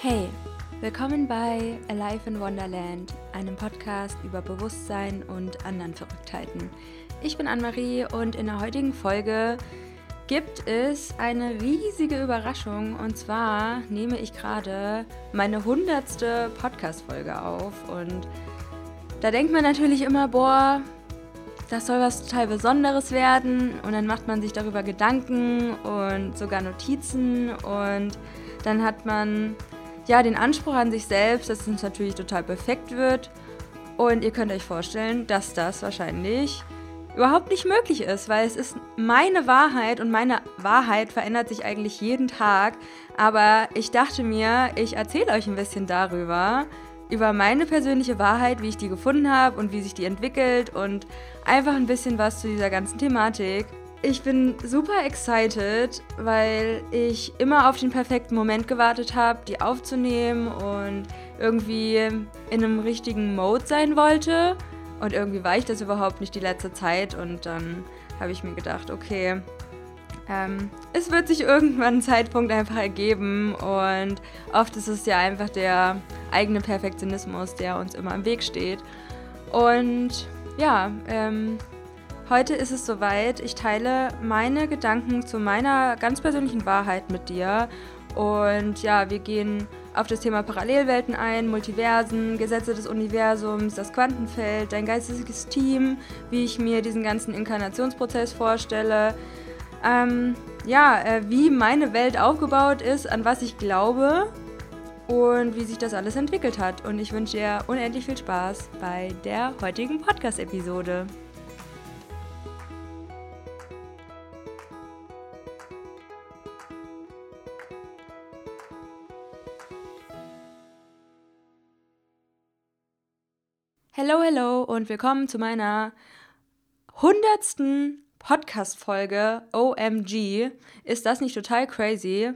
Hey, willkommen bei Alive in Wonderland, einem Podcast über Bewusstsein und anderen Verrücktheiten. Ich bin Anne-Marie und in der heutigen Folge gibt es eine riesige Überraschung. Und zwar nehme ich gerade meine hundertste Podcast-Folge auf. Und da denkt man natürlich immer, boah, das soll was total Besonderes werden. Und dann macht man sich darüber Gedanken und sogar Notizen. Und dann hat man ja den Anspruch an sich selbst, dass es natürlich total perfekt wird und ihr könnt euch vorstellen, dass das wahrscheinlich überhaupt nicht möglich ist, weil es ist meine Wahrheit und meine Wahrheit verändert sich eigentlich jeden Tag, aber ich dachte mir, ich erzähle euch ein bisschen darüber, über meine persönliche Wahrheit, wie ich die gefunden habe und wie sich die entwickelt und einfach ein bisschen was zu dieser ganzen Thematik. Ich bin super excited, weil ich immer auf den perfekten Moment gewartet habe, die aufzunehmen und irgendwie in einem richtigen Mode sein wollte. Und irgendwie war ich das überhaupt nicht die letzte Zeit und dann habe ich mir gedacht, okay, ähm, es wird sich irgendwann ein Zeitpunkt einfach ergeben und oft ist es ja einfach der eigene Perfektionismus, der uns immer im Weg steht. Und ja, ähm, heute ist es soweit. Ich teile meine Gedanken zu meiner ganz persönlichen Wahrheit mit dir. Und ja, wir gehen auf das Thema Parallelwelten ein, Multiversen, Gesetze des Universums, das Quantenfeld, dein geistiges Team, wie ich mir diesen ganzen Inkarnationsprozess vorstelle, ähm, ja, äh, wie meine Welt aufgebaut ist, an was ich glaube und wie sich das alles entwickelt hat. Und ich wünsche dir unendlich viel Spaß bei der heutigen Podcast-Episode. Hello, hello und willkommen zu meiner hundertsten Podcast-Folge OMG. Ist das nicht total crazy?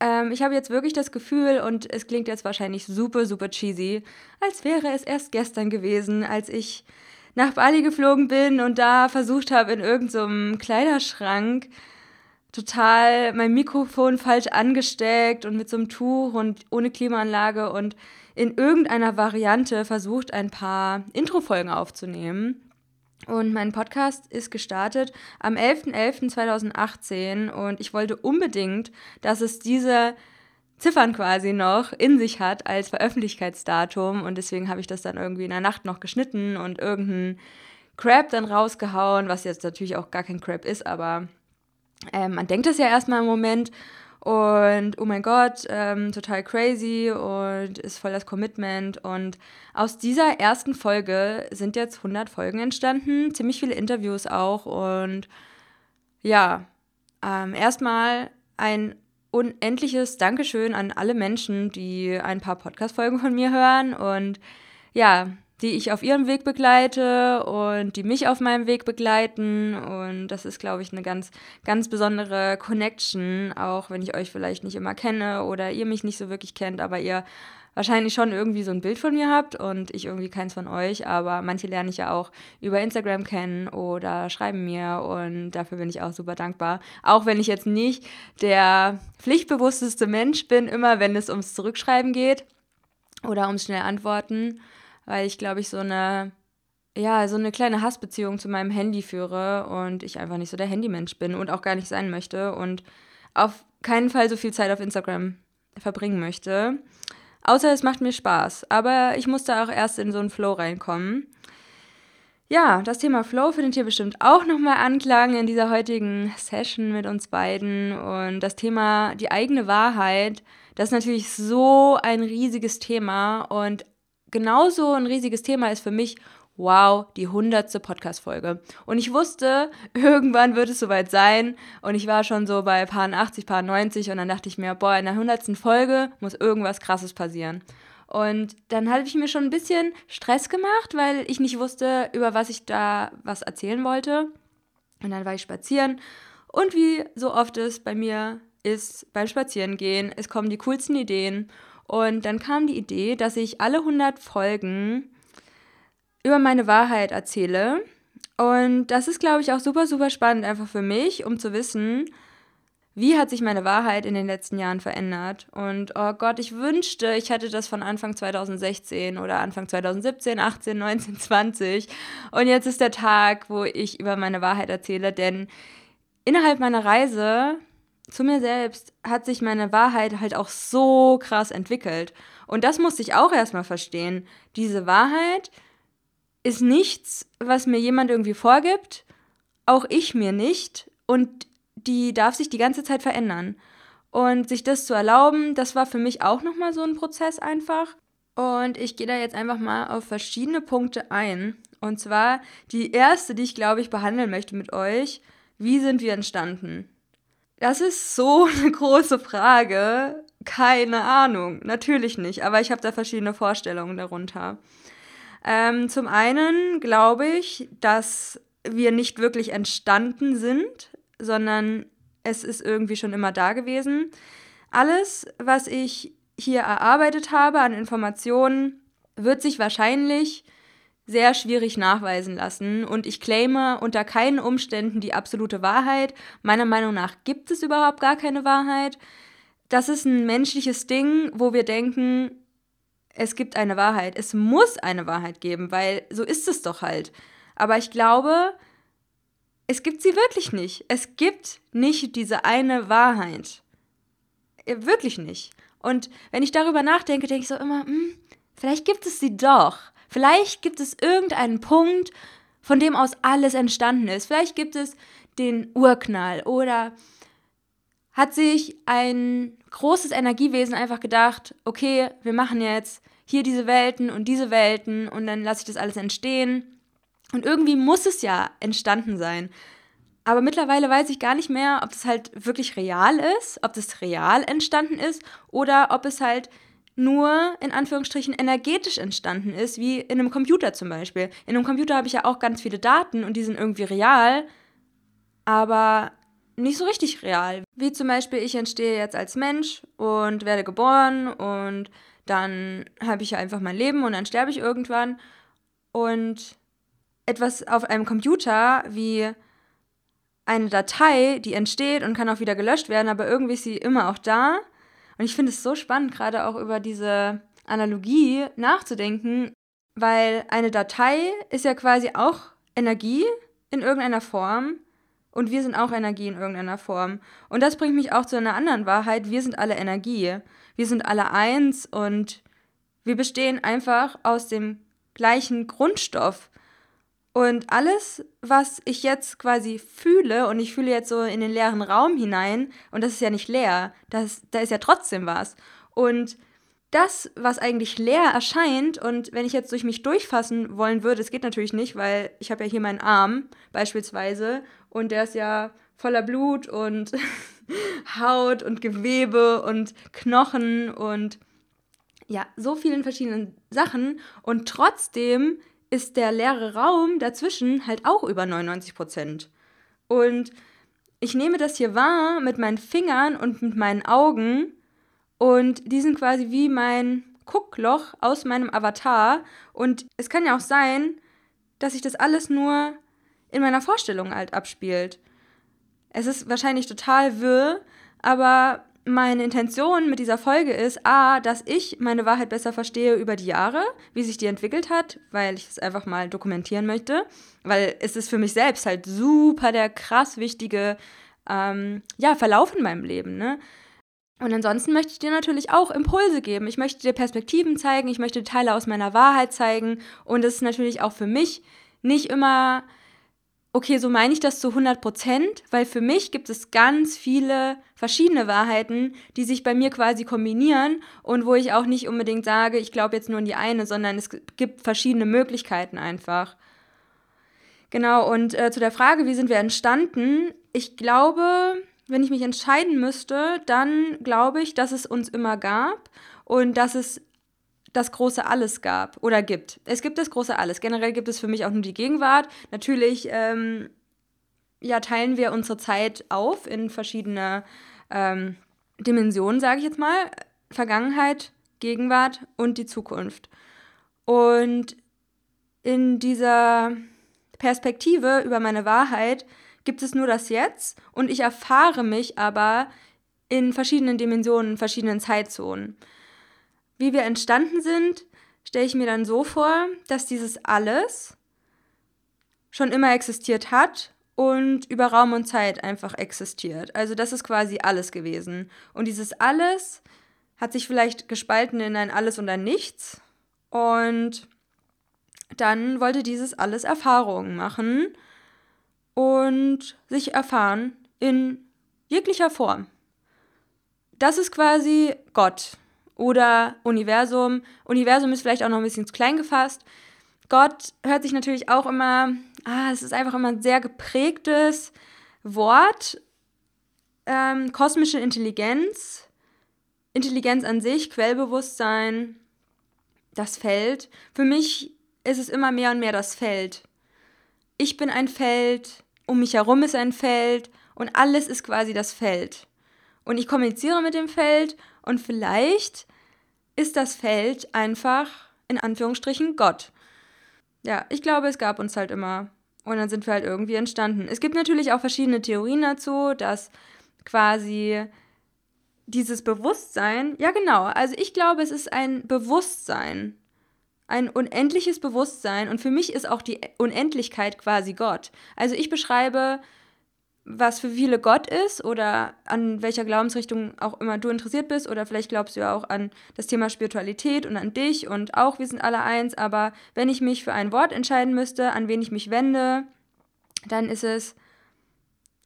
Ähm, ich habe jetzt wirklich das Gefühl, und es klingt jetzt wahrscheinlich super, super cheesy, als wäre es erst gestern gewesen, als ich nach Bali geflogen bin und da versucht habe, in irgendeinem so Kleiderschrank total mein Mikrofon falsch angesteckt und mit so einem Tuch und ohne Klimaanlage und in irgendeiner Variante versucht, ein paar Introfolgen aufzunehmen. Und mein Podcast ist gestartet am 11.11.2018 und ich wollte unbedingt, dass es diese Ziffern quasi noch in sich hat als Veröffentlichkeitsdatum und deswegen habe ich das dann irgendwie in der Nacht noch geschnitten und irgendeinen Crap dann rausgehauen, was jetzt natürlich auch gar kein Crap ist, aber äh, man denkt das ja erstmal im Moment und oh mein Gott, ähm, total crazy und ist voll das Commitment. Und aus dieser ersten Folge sind jetzt 100 Folgen entstanden, ziemlich viele Interviews auch. Und ja, ähm, erstmal ein unendliches Dankeschön an alle Menschen, die ein paar Podcast-Folgen von mir hören. Und ja, die ich auf ihrem Weg begleite und die mich auf meinem Weg begleiten. Und das ist, glaube ich, eine ganz, ganz besondere Connection, auch wenn ich euch vielleicht nicht immer kenne oder ihr mich nicht so wirklich kennt, aber ihr wahrscheinlich schon irgendwie so ein Bild von mir habt und ich irgendwie keins von euch, aber manche lerne ich ja auch über Instagram kennen oder schreiben mir und dafür bin ich auch super dankbar. Auch wenn ich jetzt nicht der pflichtbewussteste Mensch bin, immer wenn es ums Zurückschreiben geht oder ums schnell antworten weil ich glaube ich so eine ja, so eine kleine Hassbeziehung zu meinem Handy führe und ich einfach nicht so der Handymensch bin und auch gar nicht sein möchte und auf keinen Fall so viel Zeit auf Instagram verbringen möchte. Außer es macht mir Spaß. Aber ich musste auch erst in so einen Flow reinkommen. Ja, das Thema Flow findet ihr bestimmt auch nochmal Anklang in dieser heutigen Session mit uns beiden. Und das Thema die eigene Wahrheit, das ist natürlich so ein riesiges Thema und genauso ein riesiges Thema ist für mich, wow, die hundertste Podcast-Folge. Und ich wusste, irgendwann wird es soweit sein. Und ich war schon so bei Paar 80, Paar 90 und dann dachte ich mir, boah, in der hundertsten Folge muss irgendwas Krasses passieren. Und dann hatte ich mir schon ein bisschen Stress gemacht, weil ich nicht wusste, über was ich da was erzählen wollte. Und dann war ich spazieren. Und wie so oft es bei mir ist beim Spazierengehen, es kommen die coolsten Ideen. Und dann kam die Idee, dass ich alle 100 Folgen über meine Wahrheit erzähle. Und das ist, glaube ich, auch super, super spannend einfach für mich, um zu wissen, wie hat sich meine Wahrheit in den letzten Jahren verändert? Und oh Gott, ich wünschte, ich hätte das von Anfang 2016 oder Anfang 2017, 18, 19, 20. Und jetzt ist der Tag, wo ich über meine Wahrheit erzähle, denn innerhalb meiner Reise zu mir selbst hat sich meine Wahrheit halt auch so krass entwickelt. Und das musste ich auch erstmal verstehen. Diese Wahrheit ist nichts, was mir jemand irgendwie vorgibt, auch ich mir nicht. Und die darf sich die ganze Zeit verändern. Und sich das zu erlauben, das war für mich auch nochmal so ein Prozess einfach. Und ich gehe da jetzt einfach mal auf verschiedene Punkte ein. Und zwar die erste, die ich glaube ich behandeln möchte mit euch. Wie sind wir entstanden? Das ist so eine große Frage. Keine Ahnung. Natürlich nicht. Aber ich habe da verschiedene Vorstellungen darunter. Ähm, zum einen glaube ich, dass wir nicht wirklich entstanden sind, sondern es ist irgendwie schon immer da gewesen. Alles, was ich hier erarbeitet habe an Informationen, wird sich wahrscheinlich sehr schwierig nachweisen lassen und ich claime unter keinen Umständen die absolute Wahrheit. Meiner Meinung nach gibt es überhaupt gar keine Wahrheit. Das ist ein menschliches Ding, wo wir denken, es gibt eine Wahrheit. Es muss eine Wahrheit geben, weil so ist es doch halt. Aber ich glaube, es gibt sie wirklich nicht. Es gibt nicht diese eine Wahrheit. Äh, wirklich nicht. Und wenn ich darüber nachdenke, denke ich so immer, hm, vielleicht gibt es sie doch. Vielleicht gibt es irgendeinen Punkt, von dem aus alles entstanden ist. Vielleicht gibt es den Urknall oder hat sich ein großes Energiewesen einfach gedacht, okay, wir machen jetzt hier diese Welten und diese Welten und dann lasse ich das alles entstehen und irgendwie muss es ja entstanden sein. Aber mittlerweile weiß ich gar nicht mehr, ob das halt wirklich real ist, ob das real entstanden ist oder ob es halt nur in Anführungsstrichen energetisch entstanden ist, wie in einem Computer zum Beispiel. In einem Computer habe ich ja auch ganz viele Daten und die sind irgendwie real, aber nicht so richtig real. Wie zum Beispiel, ich entstehe jetzt als Mensch und werde geboren und dann habe ich ja einfach mein Leben und dann sterbe ich irgendwann. Und etwas auf einem Computer wie eine Datei, die entsteht und kann auch wieder gelöscht werden, aber irgendwie ist sie immer auch da. Und ich finde es so spannend, gerade auch über diese Analogie nachzudenken, weil eine Datei ist ja quasi auch Energie in irgendeiner Form und wir sind auch Energie in irgendeiner Form. Und das bringt mich auch zu einer anderen Wahrheit, wir sind alle Energie. Wir sind alle eins und wir bestehen einfach aus dem gleichen Grundstoff. Und alles, was ich jetzt quasi fühle, und ich fühle jetzt so in den leeren Raum hinein, und das ist ja nicht leer, das, da ist ja trotzdem was. Und das, was eigentlich leer erscheint, und wenn ich jetzt durch mich durchfassen wollen würde, es geht natürlich nicht, weil ich habe ja hier meinen Arm beispielsweise, und der ist ja voller Blut und Haut und Gewebe und Knochen und ja, so vielen verschiedenen Sachen. Und trotzdem ist der leere Raum dazwischen halt auch über 99 Prozent. Und ich nehme das hier wahr mit meinen Fingern und mit meinen Augen und die sind quasi wie mein Guckloch aus meinem Avatar. Und es kann ja auch sein, dass sich das alles nur in meiner Vorstellung halt abspielt. Es ist wahrscheinlich total wirr, aber meine Intention mit dieser Folge ist, a, dass ich meine Wahrheit besser verstehe über die Jahre, wie sich die entwickelt hat, weil ich es einfach mal dokumentieren möchte, weil es ist für mich selbst halt super der krass wichtige ähm, ja, Verlauf in meinem Leben. Ne? Und ansonsten möchte ich dir natürlich auch Impulse geben. Ich möchte dir Perspektiven zeigen, ich möchte Teile aus meiner Wahrheit zeigen und es ist natürlich auch für mich nicht immer okay, so meine ich das zu 100 Prozent, weil für mich gibt es ganz viele verschiedene Wahrheiten, die sich bei mir quasi kombinieren und wo ich auch nicht unbedingt sage, ich glaube jetzt nur in die eine, sondern es gibt verschiedene Möglichkeiten einfach. Genau, und äh, zu der Frage, wie sind wir entstanden? Ich glaube, wenn ich mich entscheiden müsste, dann glaube ich, dass es uns immer gab und dass es das große Alles gab oder gibt. Es gibt das große Alles. Generell gibt es für mich auch nur die Gegenwart. Natürlich ähm, ja, teilen wir unsere Zeit auf in verschiedene ähm, Dimensionen, sage ich jetzt mal. Vergangenheit, Gegenwart und die Zukunft. Und in dieser Perspektive über meine Wahrheit gibt es nur das Jetzt und ich erfahre mich aber in verschiedenen Dimensionen, verschiedenen Zeitzonen. Wie wir entstanden sind, stelle ich mir dann so vor, dass dieses alles schon immer existiert hat und über Raum und Zeit einfach existiert. Also das ist quasi alles gewesen. Und dieses alles hat sich vielleicht gespalten in ein Alles und ein Nichts. Und dann wollte dieses alles Erfahrungen machen und sich erfahren in jeglicher Form. Das ist quasi Gott oder Universum. Universum ist vielleicht auch noch ein bisschen zu klein gefasst. Gott hört sich natürlich auch immer, ah, es ist einfach immer ein sehr geprägtes Wort. Ähm, kosmische Intelligenz, Intelligenz an sich, Quellbewusstsein, das Feld. Für mich ist es immer mehr und mehr das Feld. Ich bin ein Feld, um mich herum ist ein Feld und alles ist quasi das Feld. Und ich kommuniziere mit dem Feld und vielleicht ist das Feld einfach in Anführungsstrichen Gott. Ja, ich glaube, es gab uns halt immer. Und dann sind wir halt irgendwie entstanden. Es gibt natürlich auch verschiedene Theorien dazu, dass quasi dieses Bewusstsein, ja genau, also ich glaube, es ist ein Bewusstsein, ein unendliches Bewusstsein und für mich ist auch die Unendlichkeit quasi Gott. Also ich beschreibe was für viele Gott ist oder an welcher Glaubensrichtung auch immer du interessiert bist oder vielleicht glaubst du ja auch an das Thema Spiritualität und an dich und auch wir sind alle eins, aber wenn ich mich für ein Wort entscheiden müsste, an wen ich mich wende, dann ist es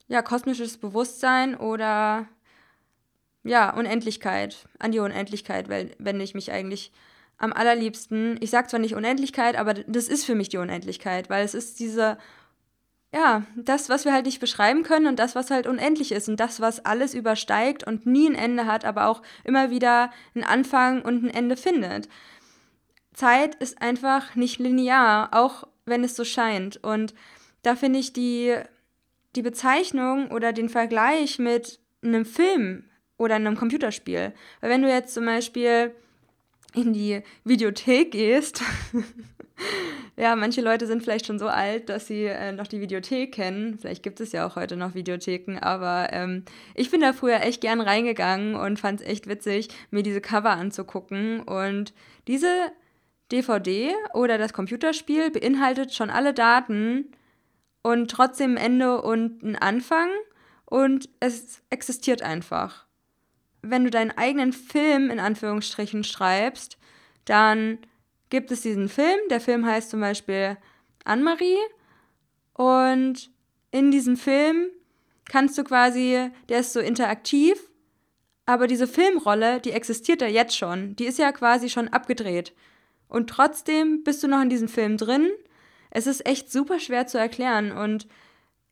ja kosmisches Bewusstsein oder ja Unendlichkeit, an die Unendlichkeit wende ich mich eigentlich am allerliebsten. Ich sage zwar nicht Unendlichkeit, aber das ist für mich die Unendlichkeit, weil es ist diese ja, das, was wir halt nicht beschreiben können und das, was halt unendlich ist und das, was alles übersteigt und nie ein Ende hat, aber auch immer wieder einen Anfang und ein Ende findet. Zeit ist einfach nicht linear, auch wenn es so scheint. Und da finde ich die, die Bezeichnung oder den Vergleich mit einem Film oder einem Computerspiel. Weil wenn du jetzt zum Beispiel in die Videothek gehst ja, manche Leute sind vielleicht schon so alt, dass sie äh, noch die Videothek kennen. Vielleicht gibt es ja auch heute noch Videotheken, aber ähm, ich bin da früher echt gern reingegangen und fand es echt witzig, mir diese Cover anzugucken. Und diese DVD oder das Computerspiel beinhaltet schon alle Daten und trotzdem ein Ende und ein Anfang und es existiert einfach. Wenn du deinen eigenen Film in Anführungsstrichen schreibst, dann gibt es diesen Film. Der Film heißt zum Beispiel Anne-Marie. Und in diesem Film kannst du quasi, der ist so interaktiv, aber diese Filmrolle, die existiert ja jetzt schon. Die ist ja quasi schon abgedreht. Und trotzdem bist du noch in diesem Film drin. Es ist echt super schwer zu erklären. Und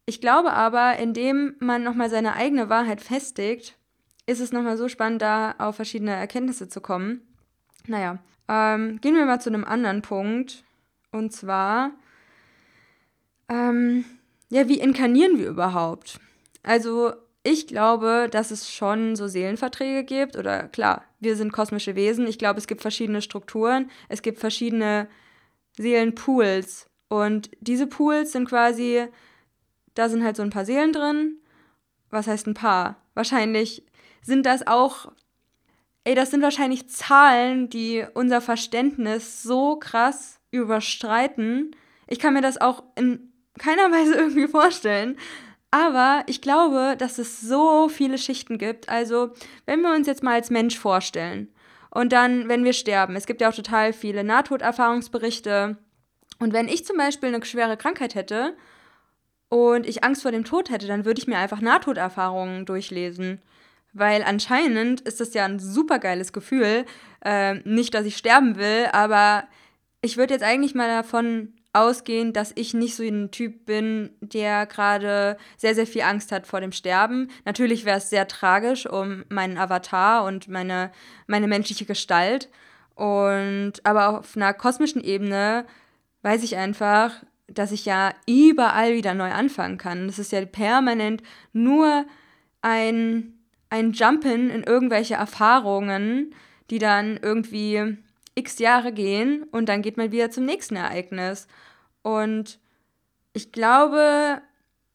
ich glaube aber, indem man nochmal seine eigene Wahrheit festigt, ist es nochmal so spannend, da auf verschiedene Erkenntnisse zu kommen. Naja, ähm, gehen wir mal zu einem anderen Punkt. Und zwar, ähm, ja, wie inkarnieren wir überhaupt? Also, ich glaube, dass es schon so Seelenverträge gibt. Oder klar, wir sind kosmische Wesen. Ich glaube, es gibt verschiedene Strukturen. Es gibt verschiedene Seelenpools. Und diese Pools sind quasi, da sind halt so ein paar Seelen drin. Was heißt ein paar? Wahrscheinlich sind das auch ey, das sind wahrscheinlich Zahlen, die unser Verständnis so krass überstreiten. Ich kann mir das auch in keiner Weise irgendwie vorstellen. Aber ich glaube, dass es so viele Schichten gibt. Also, wenn wir uns jetzt mal als Mensch vorstellen und dann, wenn wir sterben, es gibt ja auch total viele Nahtoderfahrungsberichte. Und wenn ich zum Beispiel eine schwere Krankheit hätte und ich Angst vor dem Tod hätte, dann würde ich mir einfach Nahtoderfahrungen durchlesen. Weil anscheinend ist das ja ein super geiles Gefühl. Äh, nicht, dass ich sterben will, aber ich würde jetzt eigentlich mal davon ausgehen, dass ich nicht so ein Typ bin, der gerade sehr, sehr viel Angst hat vor dem Sterben. Natürlich wäre es sehr tragisch um meinen Avatar und meine, meine menschliche Gestalt. Und aber auf einer kosmischen Ebene weiß ich einfach, dass ich ja überall wieder neu anfangen kann. Das ist ja permanent nur ein ein Jumpen in irgendwelche Erfahrungen, die dann irgendwie x Jahre gehen und dann geht man wieder zum nächsten Ereignis. Und ich glaube,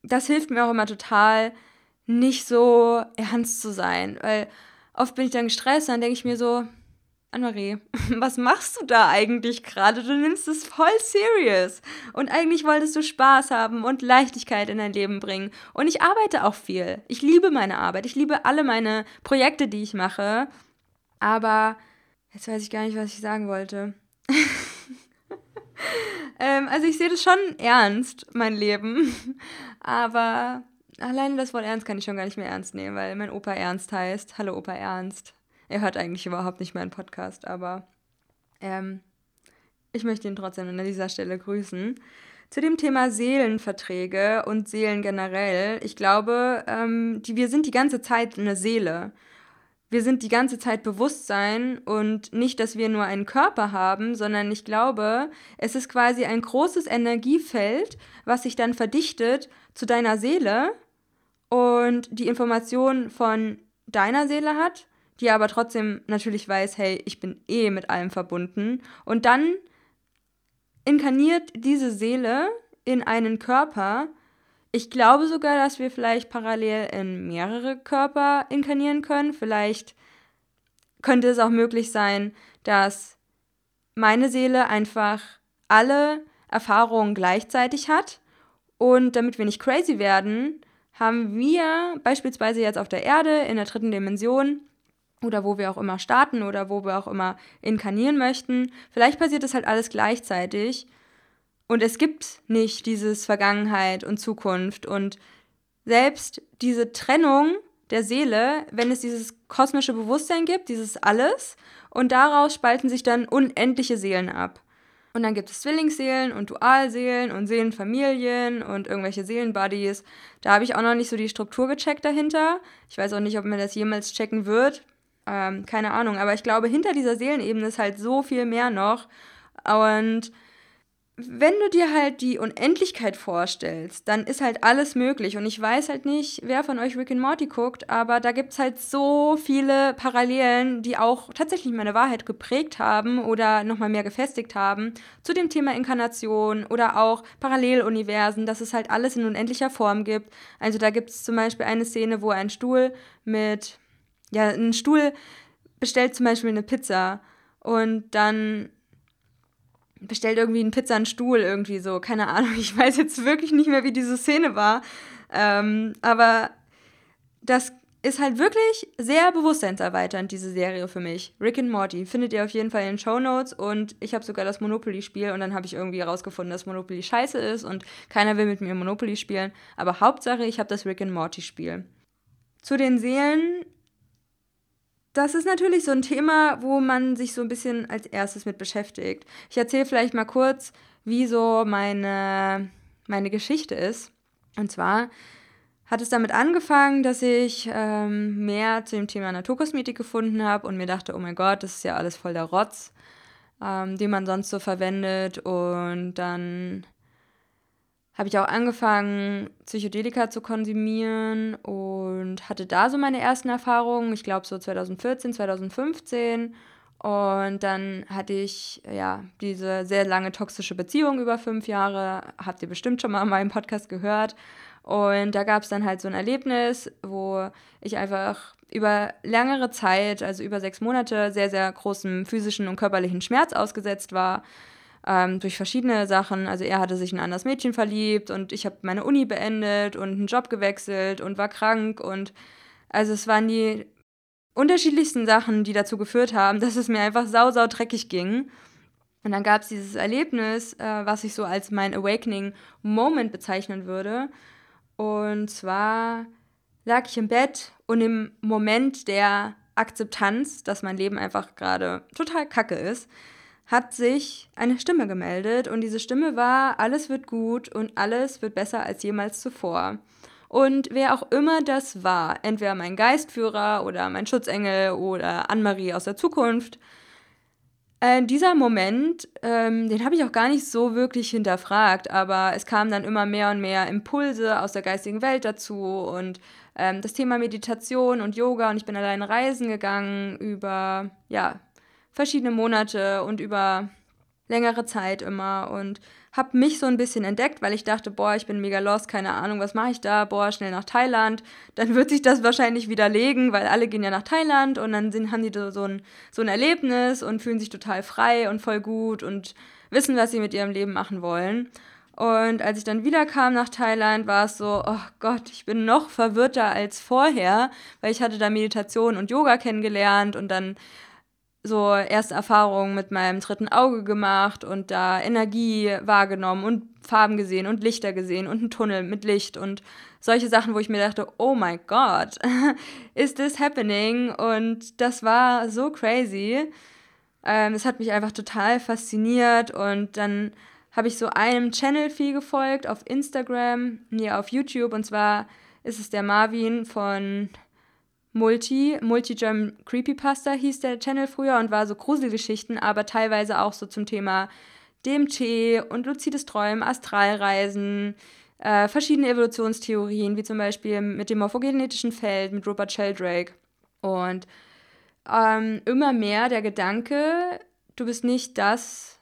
das hilft mir auch immer total, nicht so ernst zu sein, weil oft bin ich dann gestresst, dann denke ich mir so, Anne-Marie, was machst du da eigentlich gerade? Du nimmst es voll serious. Und eigentlich wolltest du Spaß haben und Leichtigkeit in dein Leben bringen. Und ich arbeite auch viel. Ich liebe meine Arbeit. Ich liebe alle meine Projekte, die ich mache. Aber jetzt weiß ich gar nicht, was ich sagen wollte. ähm, also ich sehe das schon ernst, mein Leben. Aber alleine das Wort ernst kann ich schon gar nicht mehr ernst nehmen, weil mein Opa Ernst heißt. Hallo Opa Ernst. Er hört eigentlich überhaupt nicht meinen Podcast, aber ähm, ich möchte ihn trotzdem an dieser Stelle grüßen. Zu dem Thema Seelenverträge und Seelen generell. Ich glaube, ähm, die, wir sind die ganze Zeit eine Seele. Wir sind die ganze Zeit Bewusstsein und nicht, dass wir nur einen Körper haben, sondern ich glaube, es ist quasi ein großes Energiefeld, was sich dann verdichtet zu deiner Seele und die Information von deiner Seele hat die aber trotzdem natürlich weiß, hey, ich bin eh mit allem verbunden. Und dann inkarniert diese Seele in einen Körper. Ich glaube sogar, dass wir vielleicht parallel in mehrere Körper inkarnieren können. Vielleicht könnte es auch möglich sein, dass meine Seele einfach alle Erfahrungen gleichzeitig hat. Und damit wir nicht crazy werden, haben wir beispielsweise jetzt auf der Erde in der dritten Dimension oder wo wir auch immer starten oder wo wir auch immer inkarnieren möchten. Vielleicht passiert das halt alles gleichzeitig und es gibt nicht dieses Vergangenheit und Zukunft und selbst diese Trennung der Seele, wenn es dieses kosmische Bewusstsein gibt, dieses Alles und daraus spalten sich dann unendliche Seelen ab. Und dann gibt es Zwillingsseelen und Dualseelen und Seelenfamilien und irgendwelche Seelenbuddies. Da habe ich auch noch nicht so die Struktur gecheckt dahinter. Ich weiß auch nicht, ob man das jemals checken wird. Ähm, keine Ahnung, aber ich glaube, hinter dieser Seelenebene ist halt so viel mehr noch. Und wenn du dir halt die Unendlichkeit vorstellst, dann ist halt alles möglich. Und ich weiß halt nicht, wer von euch Rick and Morty guckt, aber da gibt es halt so viele Parallelen, die auch tatsächlich meine Wahrheit geprägt haben oder nochmal mehr gefestigt haben zu dem Thema Inkarnation oder auch Paralleluniversen, dass es halt alles in unendlicher Form gibt. Also da gibt es zum Beispiel eine Szene, wo ein Stuhl mit ja, ein Stuhl bestellt zum Beispiel eine Pizza und dann bestellt irgendwie ein Pizza einen Stuhl irgendwie so, keine Ahnung, ich weiß jetzt wirklich nicht mehr, wie diese Szene war, ähm, aber das ist halt wirklich sehr bewusstseinserweiternd, diese Serie für mich. Rick and Morty findet ihr auf jeden Fall in den Show Notes und ich habe sogar das Monopoly-Spiel und dann habe ich irgendwie herausgefunden, dass Monopoly scheiße ist und keiner will mit mir Monopoly spielen. Aber Hauptsache, ich habe das Rick and Morty-Spiel. Zu den Seelen das ist natürlich so ein Thema, wo man sich so ein bisschen als erstes mit beschäftigt. Ich erzähle vielleicht mal kurz, wie so meine, meine Geschichte ist. Und zwar hat es damit angefangen, dass ich ähm, mehr zu dem Thema Naturkosmetik gefunden habe und mir dachte, oh mein Gott, das ist ja alles voll der Rotz, ähm, den man sonst so verwendet. Und dann habe ich auch angefangen, Psychedelika zu konsumieren und hatte da so meine ersten Erfahrungen, ich glaube so 2014, 2015. Und dann hatte ich ja diese sehr lange toxische Beziehung über fünf Jahre, habt ihr bestimmt schon mal in meinem Podcast gehört. Und da gab es dann halt so ein Erlebnis, wo ich einfach über längere Zeit, also über sechs Monate, sehr, sehr großem physischen und körperlichen Schmerz ausgesetzt war ähm, durch verschiedene Sachen. Also er hatte sich in ein anderes Mädchen verliebt und ich habe meine Uni beendet und einen Job gewechselt und war krank und also es waren die unterschiedlichsten Sachen, die dazu geführt haben, dass es mir einfach sau, sau dreckig ging. Und dann gab es dieses Erlebnis, äh, was ich so als mein Awakening Moment bezeichnen würde. Und zwar lag ich im Bett und im Moment der Akzeptanz, dass mein Leben einfach gerade total kacke ist, hat sich eine Stimme gemeldet und diese Stimme war, alles wird gut und alles wird besser als jemals zuvor. Und wer auch immer das war, entweder mein Geistführer oder mein Schutzengel oder Anne-Marie aus der Zukunft, äh, dieser Moment, ähm, den habe ich auch gar nicht so wirklich hinterfragt, aber es kamen dann immer mehr und mehr Impulse aus der geistigen Welt dazu und ähm, das Thema Meditation und Yoga und ich bin alleine reisen gegangen über, ja, verschiedene Monate und über längere Zeit immer und habe mich so ein bisschen entdeckt, weil ich dachte, boah, ich bin mega lost, keine Ahnung, was mache ich da? Boah, schnell nach Thailand. Dann wird sich das wahrscheinlich widerlegen, weil alle gehen ja nach Thailand und dann sind, haben die so ein, so ein Erlebnis und fühlen sich total frei und voll gut und wissen, was sie mit ihrem Leben machen wollen. Und als ich dann wieder kam nach Thailand, war es so, oh Gott, ich bin noch verwirrter als vorher, weil ich hatte da Meditation und Yoga kennengelernt und dann so erste Erfahrungen mit meinem dritten Auge gemacht und da Energie wahrgenommen und Farben gesehen und Lichter gesehen und einen Tunnel mit Licht und solche Sachen, wo ich mir dachte, oh my God, is this happening? Und das war so crazy. Ähm, es hat mich einfach total fasziniert und dann habe ich so einem Channel viel gefolgt auf Instagram, nee, auf YouTube und zwar ist es der Marvin von Multi, Multi-German Creepypasta hieß der Channel früher und war so Gruselgeschichten, aber teilweise auch so zum Thema DMT und luzides Träumen, Astralreisen, äh, verschiedene Evolutionstheorien, wie zum Beispiel mit dem morphogenetischen Feld, mit Rupert Sheldrake. Und ähm, immer mehr der Gedanke, du bist nicht das,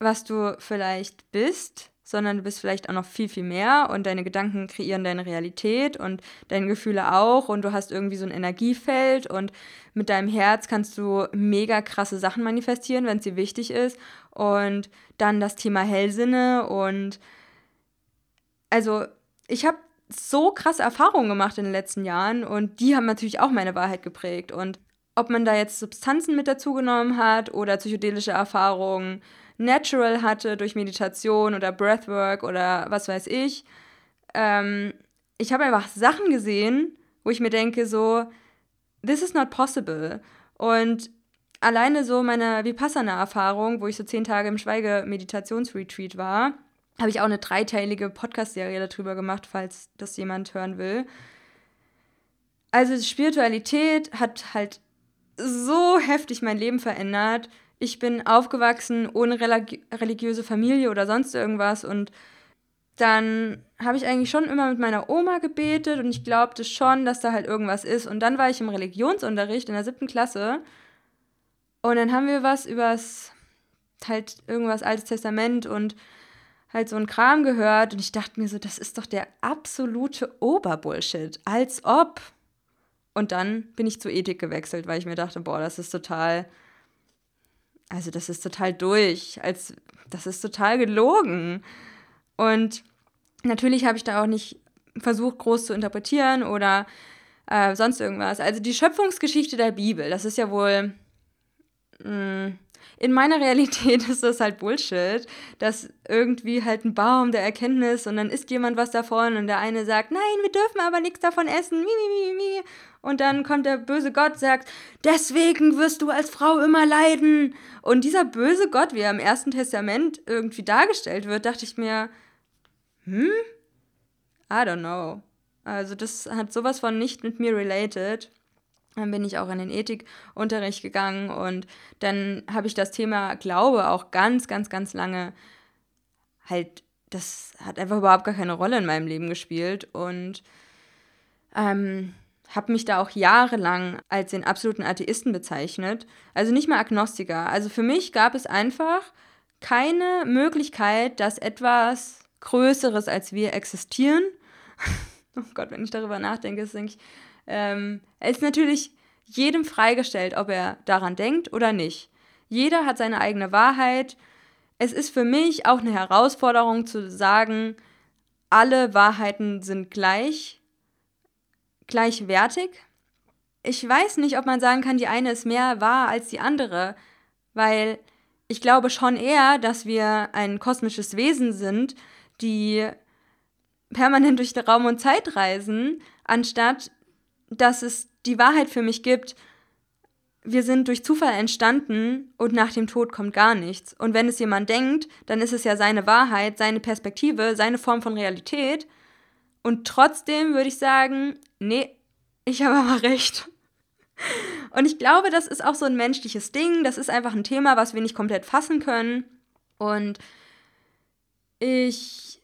was du vielleicht bist, sondern du bist vielleicht auch noch viel, viel mehr und deine Gedanken kreieren deine Realität und deine Gefühle auch und du hast irgendwie so ein Energiefeld und mit deinem Herz kannst du mega krasse Sachen manifestieren, wenn es dir wichtig ist und dann das Thema Hellsinne und also ich habe so krasse Erfahrungen gemacht in den letzten Jahren und die haben natürlich auch meine Wahrheit geprägt und ob man da jetzt Substanzen mit dazu genommen hat oder psychedelische Erfahrungen, natural hatte durch Meditation oder Breathwork oder was weiß ich. Ähm, ich habe einfach Sachen gesehen, wo ich mir denke, so, this is not possible. Und alleine so meine Vipassana-Erfahrung, wo ich so zehn Tage im Schweige-Meditationsretreat war, habe ich auch eine dreiteilige Podcast-Serie darüber gemacht, falls das jemand hören will. Also Spiritualität hat halt so heftig mein Leben verändert ich bin aufgewachsen ohne religi religiöse Familie oder sonst irgendwas und dann habe ich eigentlich schon immer mit meiner Oma gebetet und ich glaubte schon, dass da halt irgendwas ist. Und dann war ich im Religionsunterricht in der siebten Klasse und dann haben wir was übers halt irgendwas Altes Testament und halt so ein Kram gehört und ich dachte mir so, das ist doch der absolute Oberbullshit, als ob. Und dann bin ich zur Ethik gewechselt, weil ich mir dachte, boah, das ist total also das ist total durch, als das ist total gelogen. Und natürlich habe ich da auch nicht versucht, groß zu interpretieren oder äh, sonst irgendwas. Also die Schöpfungsgeschichte der Bibel, das ist ja wohl. Mh, mm, in meiner Realität ist das halt Bullshit, dass irgendwie halt ein Baum der Erkenntnis und dann isst jemand was davon und der eine sagt, nein, wir dürfen aber nichts davon essen, mi, mi, mi, mi. Und dann kommt der böse Gott, sagt, deswegen wirst du als Frau immer leiden. Und dieser böse Gott, wie er im Ersten Testament irgendwie dargestellt wird, dachte ich mir, hm? I don't know. Also das hat sowas von nicht mit mir related. Dann bin ich auch in den Ethikunterricht gegangen und dann habe ich das Thema Glaube auch ganz, ganz, ganz lange halt, das hat einfach überhaupt gar keine Rolle in meinem Leben gespielt und ähm, habe mich da auch jahrelang als den absoluten Atheisten bezeichnet. Also nicht mal Agnostiker. Also für mich gab es einfach keine Möglichkeit, dass etwas Größeres als wir existieren. oh Gott, wenn ich darüber nachdenke, ist denke ich, ähm, es ist natürlich jedem freigestellt, ob er daran denkt oder nicht. Jeder hat seine eigene Wahrheit. Es ist für mich auch eine Herausforderung zu sagen, alle Wahrheiten sind gleich, gleichwertig. Ich weiß nicht, ob man sagen kann, die eine ist mehr wahr als die andere, weil ich glaube schon eher, dass wir ein kosmisches Wesen sind, die permanent durch Raum und Zeit reisen, anstatt dass es die Wahrheit für mich gibt, wir sind durch Zufall entstanden und nach dem Tod kommt gar nichts. Und wenn es jemand denkt, dann ist es ja seine Wahrheit, seine Perspektive, seine Form von Realität. Und trotzdem würde ich sagen, nee, ich habe aber recht. Und ich glaube, das ist auch so ein menschliches Ding. Das ist einfach ein Thema, was wir nicht komplett fassen können. Und ich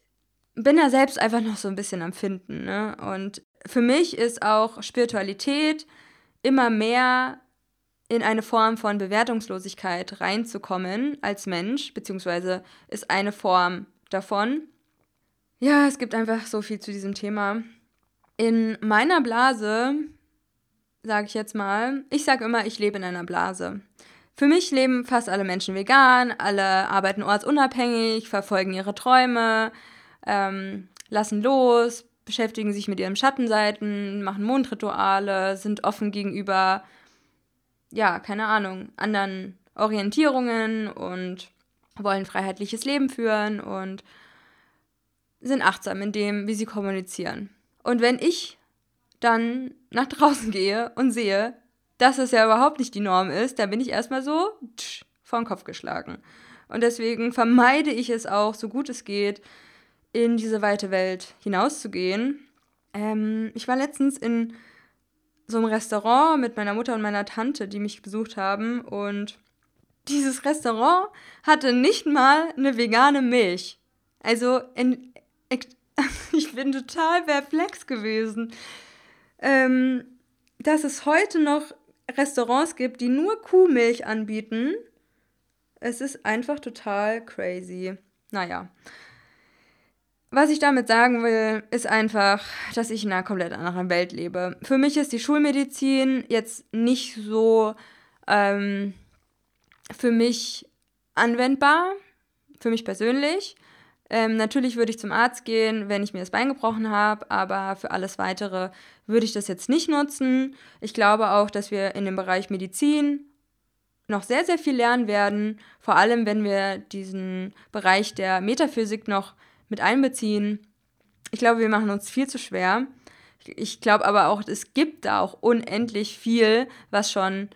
bin da selbst einfach noch so ein bisschen am Finden. Ne? Und für mich ist auch Spiritualität immer mehr in eine Form von Bewertungslosigkeit reinzukommen als Mensch, beziehungsweise ist eine Form davon. Ja, es gibt einfach so viel zu diesem Thema. In meiner Blase, sage ich jetzt mal, ich sage immer, ich lebe in einer Blase. Für mich leben fast alle Menschen vegan, alle arbeiten ortsunabhängig, verfolgen ihre Träume, ähm, lassen los, beschäftigen sich mit ihren Schattenseiten, machen Mondrituale, sind offen gegenüber, ja, keine Ahnung, anderen Orientierungen und wollen freiheitliches Leben führen und sind achtsam in dem, wie sie kommunizieren. Und wenn ich dann nach draußen gehe und sehe, dass es ja überhaupt nicht die Norm ist, dann bin ich erstmal so tsch, vor den Kopf geschlagen. Und deswegen vermeide ich es auch, so gut es geht, in diese weite Welt hinauszugehen. Ähm, ich war letztens in so einem Restaurant mit meiner Mutter und meiner Tante, die mich besucht haben. Und dieses Restaurant hatte nicht mal eine vegane Milch. Also in, ich bin total perplex gewesen. Ähm, dass es heute noch Restaurants gibt, die nur Kuhmilch anbieten. Es ist einfach total crazy. Naja. Was ich damit sagen will, ist einfach, dass ich in einer komplett anderen Welt lebe. Für mich ist die Schulmedizin jetzt nicht so ähm, für mich anwendbar, für mich persönlich. Ähm, natürlich würde ich zum Arzt gehen, wenn ich mir das Bein gebrochen habe, aber für alles Weitere würde ich das jetzt nicht nutzen. Ich glaube auch, dass wir in dem Bereich Medizin noch sehr, sehr viel lernen werden, vor allem wenn wir diesen Bereich der Metaphysik noch mit einbeziehen. Ich glaube, wir machen uns viel zu schwer. Ich glaube aber auch, es gibt da auch unendlich viel, was schon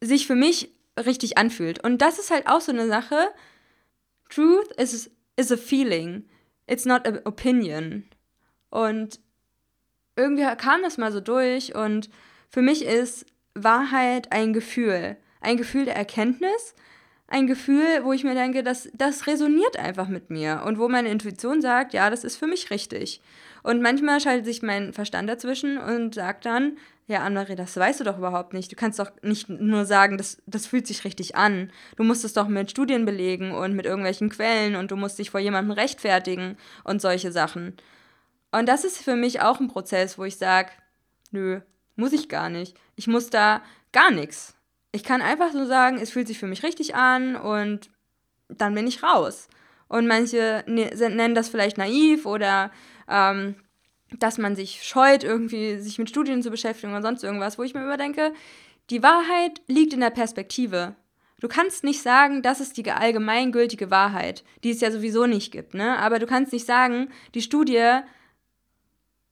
sich für mich richtig anfühlt. Und das ist halt auch so eine Sache. Truth is is a feeling. It's not an opinion. Und irgendwie kam das mal so durch und für mich ist Wahrheit ein Gefühl. Ein Gefühl der Erkenntnis, ein Gefühl, wo ich mir denke, das, das resoniert einfach mit mir und wo meine Intuition sagt, ja, das ist für mich richtig. Und manchmal schaltet sich mein Verstand dazwischen und sagt dann, ja, Annemarie, das weißt du doch überhaupt nicht. Du kannst doch nicht nur sagen, das, das fühlt sich richtig an. Du musst es doch mit Studien belegen und mit irgendwelchen Quellen und du musst dich vor jemandem rechtfertigen und solche Sachen. Und das ist für mich auch ein Prozess, wo ich sage, nö, muss ich gar nicht. Ich muss da gar nichts. Ich kann einfach so sagen, es fühlt sich für mich richtig an und dann bin ich raus. Und manche ne, nennen das vielleicht naiv oder ähm, dass man sich scheut, irgendwie sich mit Studien zu beschäftigen oder sonst irgendwas, wo ich mir überdenke, die Wahrheit liegt in der Perspektive. Du kannst nicht sagen, das ist die allgemeingültige Wahrheit, die es ja sowieso nicht gibt, ne? Aber du kannst nicht sagen, die Studie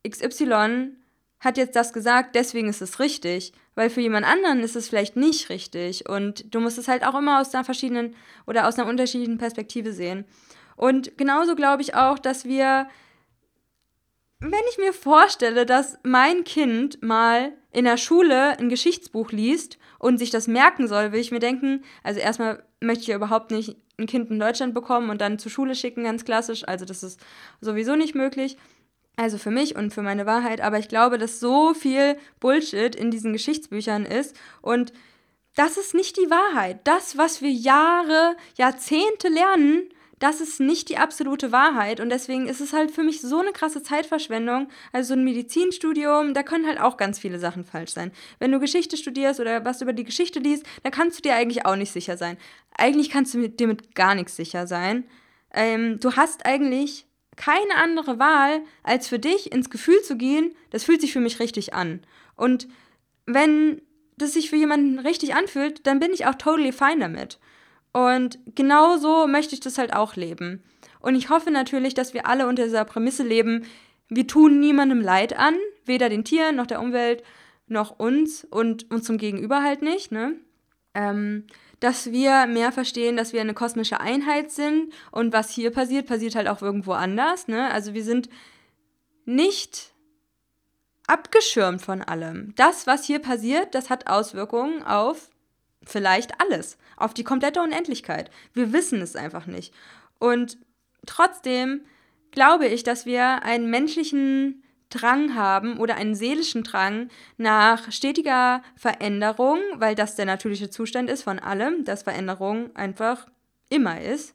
XY hat jetzt das gesagt, deswegen ist es richtig, weil für jemand anderen ist es vielleicht nicht richtig und du musst es halt auch immer aus einer verschiedenen oder aus einer unterschiedlichen Perspektive sehen. Und genauso glaube ich auch, dass wir wenn ich mir vorstelle, dass mein Kind mal in der Schule ein Geschichtsbuch liest und sich das merken soll, will ich mir denken, also erstmal möchte ich ja überhaupt nicht ein Kind in Deutschland bekommen und dann zur Schule schicken, ganz klassisch. Also das ist sowieso nicht möglich. Also für mich und für meine Wahrheit. Aber ich glaube, dass so viel Bullshit in diesen Geschichtsbüchern ist und das ist nicht die Wahrheit. Das, was wir Jahre, Jahrzehnte lernen, das ist nicht die absolute Wahrheit und deswegen ist es halt für mich so eine krasse Zeitverschwendung. Also so ein Medizinstudium, da können halt auch ganz viele Sachen falsch sein. Wenn du Geschichte studierst oder was über die Geschichte liest, dann kannst du dir eigentlich auch nicht sicher sein. Eigentlich kannst du dir mit gar nichts sicher sein. Ähm, du hast eigentlich keine andere Wahl, als für dich ins Gefühl zu gehen, das fühlt sich für mich richtig an. Und wenn das sich für jemanden richtig anfühlt, dann bin ich auch totally fine damit. Und genau so möchte ich das halt auch leben. Und ich hoffe natürlich, dass wir alle unter dieser Prämisse leben, wir tun niemandem Leid an, weder den Tieren noch der Umwelt noch uns und uns zum Gegenüber halt nicht, ne? Ähm, dass wir mehr verstehen, dass wir eine kosmische Einheit sind und was hier passiert, passiert halt auch irgendwo anders, ne? Also wir sind nicht abgeschirmt von allem. Das, was hier passiert, das hat Auswirkungen auf vielleicht alles, auf die komplette Unendlichkeit. Wir wissen es einfach nicht. Und trotzdem glaube ich, dass wir einen menschlichen Drang haben oder einen seelischen Drang nach stetiger Veränderung, weil das der natürliche Zustand ist von allem, dass Veränderung einfach immer ist.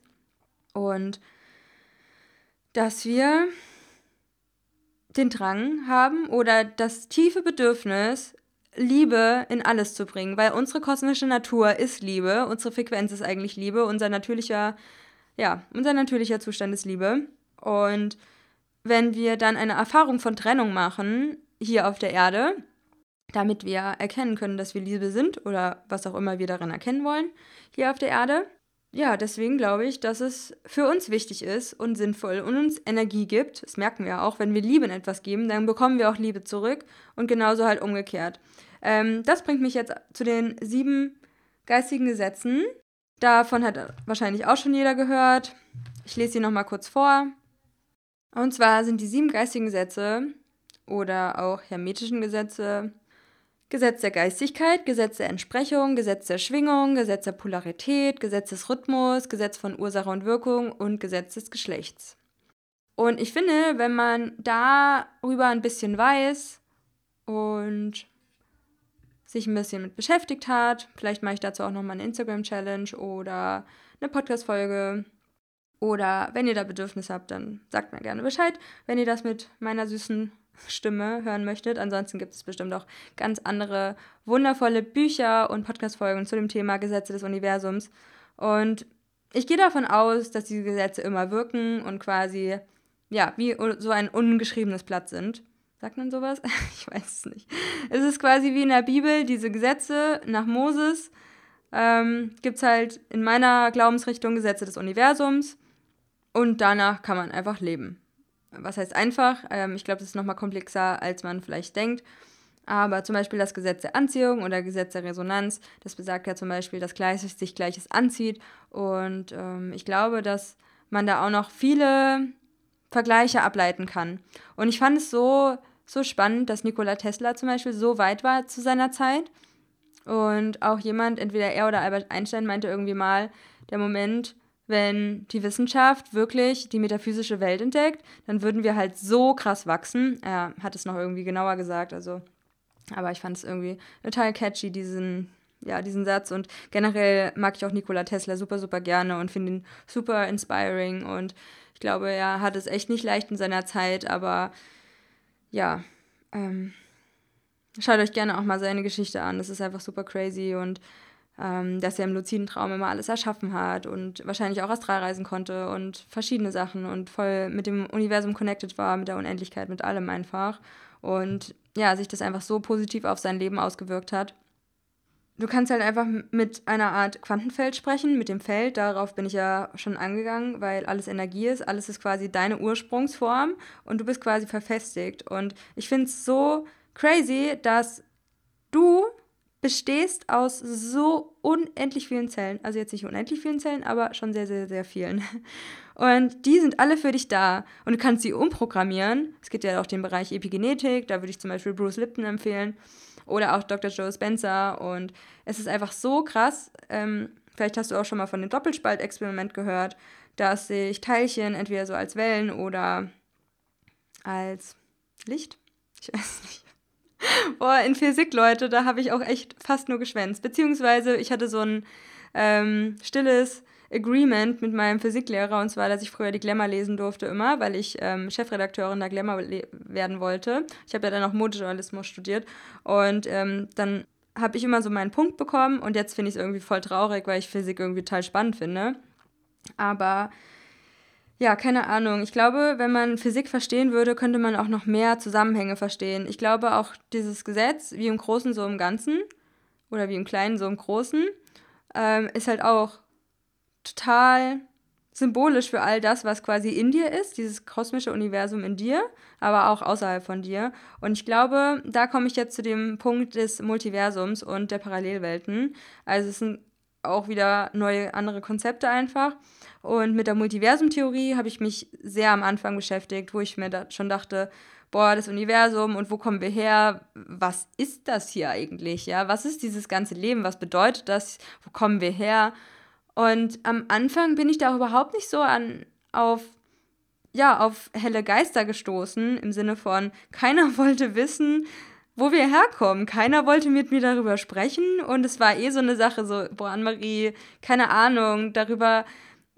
Und dass wir den Drang haben oder das tiefe Bedürfnis, Liebe in alles zu bringen, weil unsere kosmische Natur ist Liebe, unsere Frequenz ist eigentlich Liebe, unser natürlicher, ja, unser natürlicher Zustand ist Liebe. Und wenn wir dann eine Erfahrung von Trennung machen, hier auf der Erde, damit wir erkennen können, dass wir Liebe sind oder was auch immer wir darin erkennen wollen, hier auf der Erde. Ja, deswegen glaube ich, dass es für uns wichtig ist und sinnvoll und uns Energie gibt. Das merken wir auch, wenn wir Liebe in etwas geben, dann bekommen wir auch Liebe zurück und genauso halt umgekehrt. Ähm, das bringt mich jetzt zu den sieben geistigen Gesetzen. Davon hat wahrscheinlich auch schon jeder gehört. Ich lese sie nochmal kurz vor. Und zwar sind die sieben geistigen Gesetze oder auch hermetischen Gesetze Gesetz der Geistigkeit, Gesetz der Entsprechung, Gesetz der Schwingung, Gesetz der Polarität, Gesetz des Rhythmus, Gesetz von Ursache und Wirkung und Gesetz des Geschlechts. Und ich finde, wenn man darüber ein bisschen weiß und sich ein bisschen mit beschäftigt hat. Vielleicht mache ich dazu auch nochmal eine Instagram-Challenge oder eine Podcast-Folge. Oder wenn ihr da Bedürfnis habt, dann sagt mir gerne Bescheid, wenn ihr das mit meiner süßen Stimme hören möchtet. Ansonsten gibt es bestimmt auch ganz andere wundervolle Bücher und Podcast-Folgen zu dem Thema Gesetze des Universums. Und ich gehe davon aus, dass diese Gesetze immer wirken und quasi, ja, wie so ein ungeschriebenes Blatt sind. Sagt man sowas? Ich weiß es nicht. Es ist quasi wie in der Bibel, diese Gesetze nach Moses. Ähm, Gibt es halt in meiner Glaubensrichtung Gesetze des Universums und danach kann man einfach leben. Was heißt einfach? Ähm, ich glaube, das ist nochmal komplexer, als man vielleicht denkt. Aber zum Beispiel das Gesetz der Anziehung oder Gesetz der Resonanz, das besagt ja zum Beispiel, dass Gleiches sich Gleiches anzieht. Und ähm, ich glaube, dass man da auch noch viele Vergleiche ableiten kann. Und ich fand es so so spannend, dass Nikola Tesla zum Beispiel so weit war zu seiner Zeit. Und auch jemand, entweder er oder Albert Einstein, meinte irgendwie mal, der Moment, wenn die Wissenschaft wirklich die metaphysische Welt entdeckt, dann würden wir halt so krass wachsen. Er hat es noch irgendwie genauer gesagt, also, aber ich fand es irgendwie total catchy, diesen, ja, diesen Satz. Und generell mag ich auch Nikola Tesla super, super gerne und finde ihn super inspiring. Und ich glaube, er hat es echt nicht leicht in seiner Zeit, aber ja, ähm, schaut euch gerne auch mal seine Geschichte an. Das ist einfach super crazy und ähm, dass er im luziden Traum immer alles erschaffen hat und wahrscheinlich auch astral reisen konnte und verschiedene Sachen und voll mit dem Universum connected war, mit der Unendlichkeit, mit allem einfach. Und ja, sich das einfach so positiv auf sein Leben ausgewirkt hat du kannst halt einfach mit einer Art Quantenfeld sprechen, mit dem Feld. Darauf bin ich ja schon angegangen, weil alles Energie ist. Alles ist quasi deine Ursprungsform und du bist quasi verfestigt. Und ich finde es so crazy, dass du bestehst aus so unendlich vielen Zellen. Also jetzt nicht unendlich vielen Zellen, aber schon sehr, sehr, sehr vielen. Und die sind alle für dich da. Und du kannst sie umprogrammieren. Es gibt ja auch den Bereich Epigenetik, da würde ich zum Beispiel Bruce Lipton empfehlen oder auch Dr. Joe Spencer. Und es ist einfach so krass. Ähm, vielleicht hast du auch schon mal von dem Doppelspaltexperiment gehört, dass sich Teilchen entweder so als Wellen oder als Licht, ich weiß nicht. Boah, in Physik, Leute, da habe ich auch echt fast nur geschwänzt. Beziehungsweise ich hatte so ein ähm, stilles Agreement mit meinem Physiklehrer und zwar, dass ich früher die Glamour lesen durfte immer, weil ich ähm, Chefredakteurin der Glamour werden wollte. Ich habe ja dann auch Modejournalismus studiert und ähm, dann habe ich immer so meinen Punkt bekommen und jetzt finde ich es irgendwie voll traurig, weil ich Physik irgendwie total spannend finde. Aber ja, keine Ahnung. Ich glaube, wenn man Physik verstehen würde, könnte man auch noch mehr Zusammenhänge verstehen. Ich glaube auch dieses Gesetz, wie im Großen so im Ganzen oder wie im Kleinen so im Großen, ähm, ist halt auch total symbolisch für all das, was quasi in dir ist, dieses kosmische Universum in dir, aber auch außerhalb von dir. Und ich glaube, da komme ich jetzt zu dem Punkt des Multiversums und der Parallelwelten. Also es sind auch wieder neue, andere Konzepte einfach. Und mit der Multiversumtheorie habe ich mich sehr am Anfang beschäftigt, wo ich mir da schon dachte, boah, das Universum und wo kommen wir her? Was ist das hier eigentlich? Ja, was ist dieses ganze Leben? Was bedeutet das? Wo kommen wir her? Und am Anfang bin ich da auch überhaupt nicht so an, auf ja, auf helle Geister gestoßen, im Sinne von, keiner wollte wissen, wo wir herkommen. Keiner wollte mit mir darüber sprechen und es war eh so eine Sache, so, boah, Anne-Marie, keine Ahnung, darüber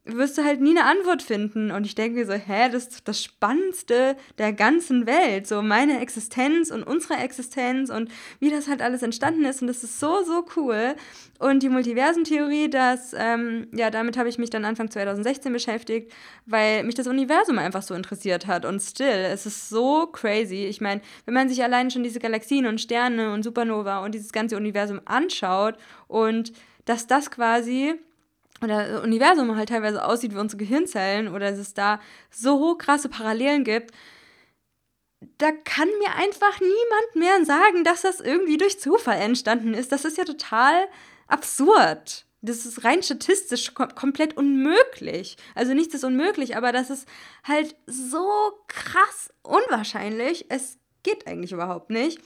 wirst du halt nie eine Antwort finden. Und ich denke mir so, hä, das ist das Spannendste der ganzen Welt. So meine Existenz und unsere Existenz und wie das halt alles entstanden ist. Und das ist so, so cool. Und die Multiversentheorie, das, ähm, ja, damit habe ich mich dann Anfang 2016 beschäftigt, weil mich das Universum einfach so interessiert hat. Und still, es ist so crazy. Ich meine, wenn man sich allein schon diese Galaxien und Sterne und Supernova und dieses ganze Universum anschaut und dass das quasi oder das Universum halt teilweise aussieht wie unsere Gehirnzellen oder dass es da so krasse Parallelen gibt, da kann mir einfach niemand mehr sagen, dass das irgendwie durch Zufall entstanden ist. Das ist ja total absurd. Das ist rein statistisch kom komplett unmöglich. Also nichts ist unmöglich, aber das ist halt so krass unwahrscheinlich. Es geht eigentlich überhaupt nicht.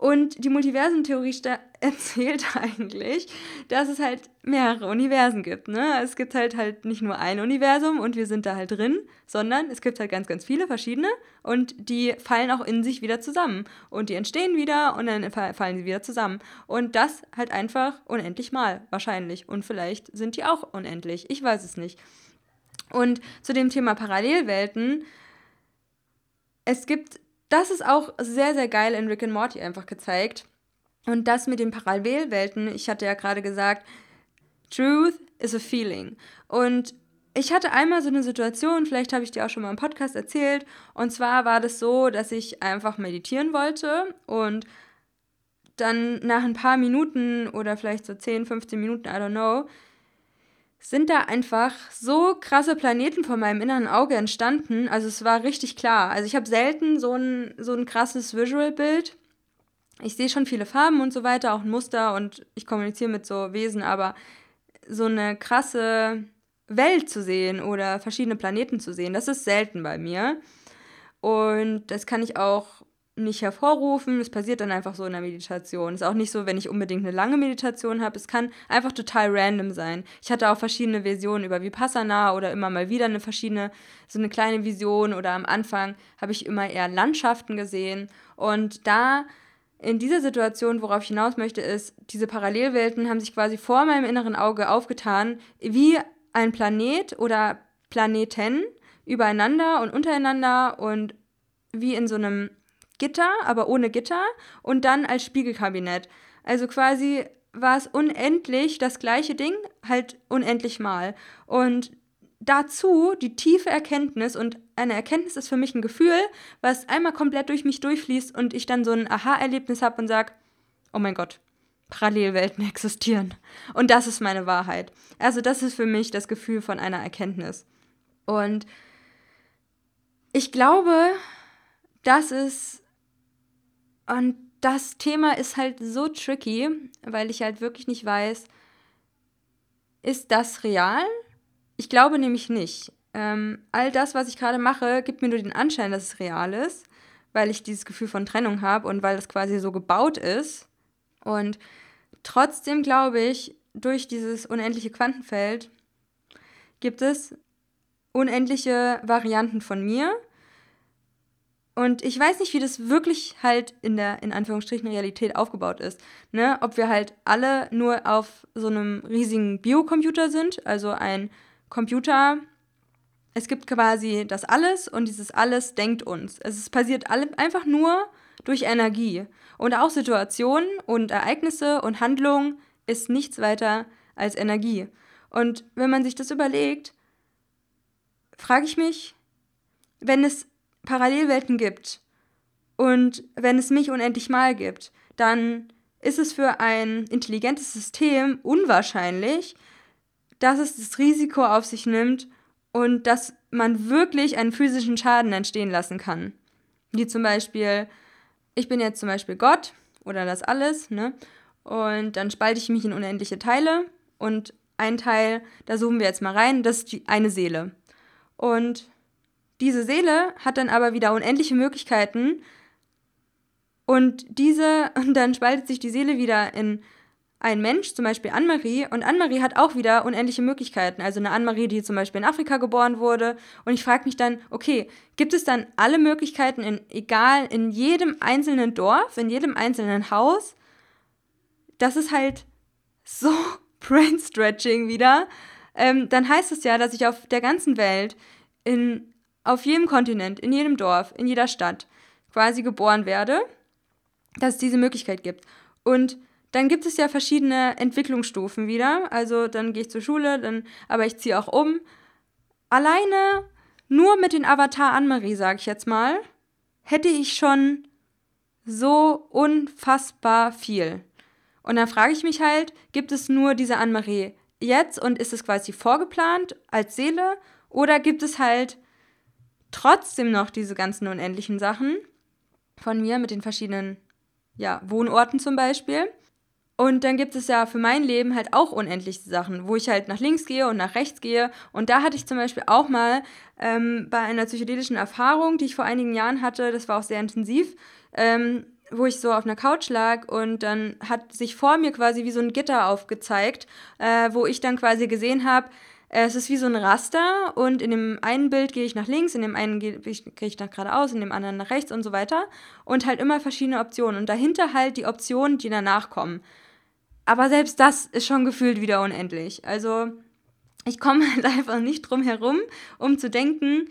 Und die Multiversentheorie erzählt eigentlich, dass es halt mehrere Universen gibt. Ne? Es gibt halt halt nicht nur ein Universum und wir sind da halt drin, sondern es gibt halt ganz, ganz viele verschiedene und die fallen auch in sich wieder zusammen. Und die entstehen wieder und dann fallen sie wieder zusammen. Und das halt einfach unendlich mal, wahrscheinlich. Und vielleicht sind die auch unendlich. Ich weiß es nicht. Und zu dem Thema Parallelwelten, es gibt das ist auch sehr, sehr geil in Rick and Morty einfach gezeigt. Und das mit den Parallelwelten, ich hatte ja gerade gesagt, Truth is a feeling. Und ich hatte einmal so eine Situation, vielleicht habe ich dir auch schon mal im Podcast erzählt, und zwar war das so, dass ich einfach meditieren wollte und dann nach ein paar Minuten oder vielleicht so 10, 15 Minuten, I don't know, sind da einfach so krasse Planeten vor meinem inneren Auge entstanden. Also es war richtig klar. Also ich habe selten so ein, so ein krasses Visual-Bild. Ich sehe schon viele Farben und so weiter, auch ein Muster und ich kommuniziere mit so Wesen, aber so eine krasse Welt zu sehen oder verschiedene Planeten zu sehen, das ist selten bei mir. Und das kann ich auch nicht hervorrufen. Es passiert dann einfach so in der Meditation. Ist auch nicht so, wenn ich unbedingt eine lange Meditation habe. Es kann einfach total random sein. Ich hatte auch verschiedene Visionen über Vipassana oder immer mal wieder eine verschiedene, so eine kleine Vision oder am Anfang habe ich immer eher Landschaften gesehen. Und da in dieser Situation, worauf ich hinaus möchte, ist, diese Parallelwelten haben sich quasi vor meinem inneren Auge aufgetan, wie ein Planet oder Planeten übereinander und untereinander und wie in so einem Gitter, aber ohne Gitter und dann als Spiegelkabinett. Also quasi war es unendlich das gleiche Ding, halt unendlich mal. Und dazu die tiefe Erkenntnis und eine Erkenntnis ist für mich ein Gefühl, was einmal komplett durch mich durchfließt und ich dann so ein Aha-Erlebnis habe und sage, oh mein Gott, Parallelwelten existieren. Und das ist meine Wahrheit. Also das ist für mich das Gefühl von einer Erkenntnis. Und ich glaube, das ist und das Thema ist halt so tricky, weil ich halt wirklich nicht weiß, ist das real? Ich glaube nämlich nicht. Ähm, all das, was ich gerade mache, gibt mir nur den Anschein, dass es real ist, weil ich dieses Gefühl von Trennung habe und weil es quasi so gebaut ist. Und trotzdem glaube ich, durch dieses unendliche Quantenfeld gibt es unendliche Varianten von mir und ich weiß nicht, wie das wirklich halt in der, in Anführungsstrichen, Realität aufgebaut ist. Ne? Ob wir halt alle nur auf so einem riesigen Biocomputer sind, also ein Computer. Es gibt quasi das Alles und dieses Alles denkt uns. Es passiert einfach nur durch Energie. Und auch Situationen und Ereignisse und Handlungen ist nichts weiter als Energie. Und wenn man sich das überlegt, frage ich mich, wenn es Parallelwelten gibt und wenn es mich unendlich mal gibt, dann ist es für ein intelligentes System unwahrscheinlich, dass es das Risiko auf sich nimmt und dass man wirklich einen physischen Schaden entstehen lassen kann. Wie zum Beispiel, ich bin jetzt zum Beispiel Gott oder das alles, ne? Und dann spalte ich mich in unendliche Teile und ein Teil, da zoomen wir jetzt mal rein, das ist die eine Seele. Und diese Seele hat dann aber wieder unendliche Möglichkeiten und diese, und dann spaltet sich die Seele wieder in ein Mensch, zum Beispiel Anne-Marie, und Anne-Marie hat auch wieder unendliche Möglichkeiten. Also eine Anne-Marie, die zum Beispiel in Afrika geboren wurde. Und ich frage mich dann, okay, gibt es dann alle Möglichkeiten in, egal, in jedem einzelnen Dorf, in jedem einzelnen Haus? Das ist halt so brain-stretching wieder. Ähm, dann heißt es ja, dass ich auf der ganzen Welt, in, auf jedem Kontinent, in jedem Dorf, in jeder Stadt quasi geboren werde, dass es diese Möglichkeit gibt. Und dann gibt es ja verschiedene Entwicklungsstufen wieder. Also dann gehe ich zur Schule, dann, aber ich ziehe auch um. Alleine nur mit den Avatar Anne-Marie, sage ich jetzt mal, hätte ich schon so unfassbar viel. Und dann frage ich mich halt, gibt es nur diese Anne-Marie jetzt und ist es quasi vorgeplant als Seele? Oder gibt es halt trotzdem noch diese ganzen unendlichen Sachen von mir mit den verschiedenen ja, Wohnorten zum Beispiel? Und dann gibt es ja für mein Leben halt auch unendliche Sachen, wo ich halt nach links gehe und nach rechts gehe. Und da hatte ich zum Beispiel auch mal ähm, bei einer psychedelischen Erfahrung, die ich vor einigen Jahren hatte, das war auch sehr intensiv, ähm, wo ich so auf einer Couch lag und dann hat sich vor mir quasi wie so ein Gitter aufgezeigt, äh, wo ich dann quasi gesehen habe, es ist wie so ein Raster und in dem einen Bild gehe ich nach links, in dem einen gehe ich, geh ich nach geradeaus, in dem anderen nach rechts und so weiter. Und halt immer verschiedene Optionen. Und dahinter halt die Optionen, die danach kommen. Aber selbst das ist schon gefühlt wieder unendlich. Also ich komme halt einfach nicht drum herum, um zu denken,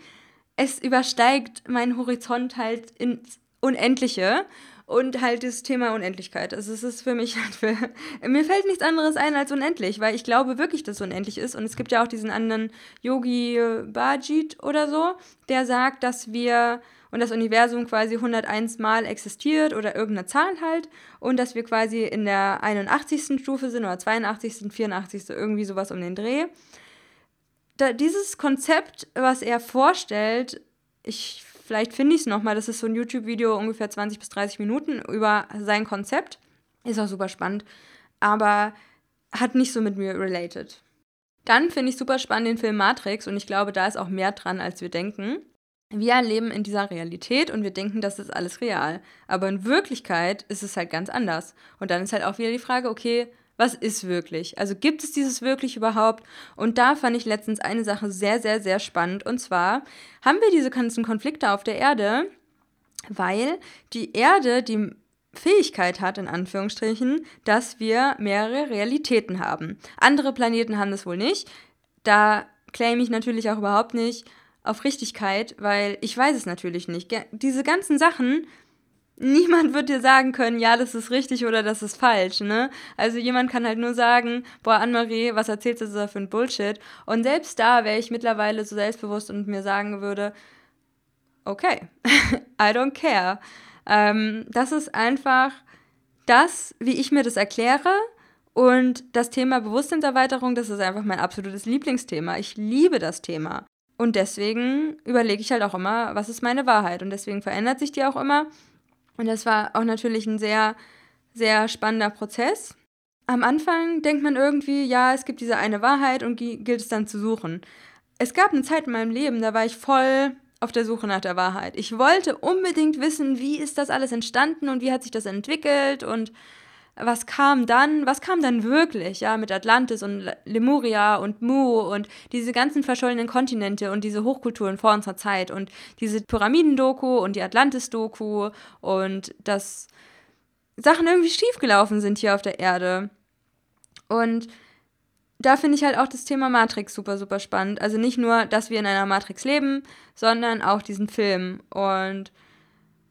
es übersteigt meinen Horizont halt ins Unendliche und halt das Thema Unendlichkeit. Also es ist für mich halt für, mir fällt nichts anderes ein als unendlich, weil ich glaube wirklich, dass es unendlich ist. Und es gibt ja auch diesen anderen Yogi Bajit oder so, der sagt, dass wir und das Universum quasi 101 Mal existiert oder irgendeine Zahl halt und dass wir quasi in der 81. Stufe sind oder 82., 84., irgendwie sowas um den Dreh. Da, dieses Konzept, was er vorstellt, ich, vielleicht finde ich es nochmal, das ist so ein YouTube-Video ungefähr 20 bis 30 Minuten über sein Konzept. Ist auch super spannend, aber hat nicht so mit mir related. Dann finde ich super spannend den Film Matrix und ich glaube, da ist auch mehr dran, als wir denken. Wir leben in dieser Realität und wir denken, das ist alles real. Aber in Wirklichkeit ist es halt ganz anders. Und dann ist halt auch wieder die Frage, okay, was ist wirklich? Also gibt es dieses wirklich überhaupt? Und da fand ich letztens eine Sache sehr, sehr, sehr spannend. Und zwar haben wir diese ganzen Konflikte auf der Erde, weil die Erde die Fähigkeit hat, in Anführungsstrichen, dass wir mehrere Realitäten haben. Andere Planeten haben das wohl nicht. Da claim ich natürlich auch überhaupt nicht, auf Richtigkeit, weil ich weiß es natürlich nicht. Diese ganzen Sachen, niemand wird dir sagen können, ja, das ist richtig oder das ist falsch, ne? Also jemand kann halt nur sagen, boah, Anne-Marie, was erzählst du da für ein Bullshit? Und selbst da wäre ich mittlerweile so selbstbewusst und mir sagen würde, okay, I don't care. Ähm, das ist einfach das, wie ich mir das erkläre. Und das Thema Bewusstseinserweiterung, das ist einfach mein absolutes Lieblingsthema. Ich liebe das Thema. Und deswegen überlege ich halt auch immer, was ist meine Wahrheit. Und deswegen verändert sich die auch immer. Und das war auch natürlich ein sehr, sehr spannender Prozess. Am Anfang denkt man irgendwie, ja, es gibt diese eine Wahrheit und gilt es dann zu suchen. Es gab eine Zeit in meinem Leben, da war ich voll auf der Suche nach der Wahrheit. Ich wollte unbedingt wissen, wie ist das alles entstanden und wie hat sich das entwickelt und was kam dann, was kam dann wirklich, ja, mit Atlantis und Lemuria und Mu und diese ganzen verschollenen Kontinente und diese Hochkulturen vor unserer Zeit und diese Pyramiden-Doku und die Atlantis-Doku und dass Sachen irgendwie schiefgelaufen sind hier auf der Erde. Und da finde ich halt auch das Thema Matrix super, super spannend. Also nicht nur, dass wir in einer Matrix leben, sondern auch diesen Film. Und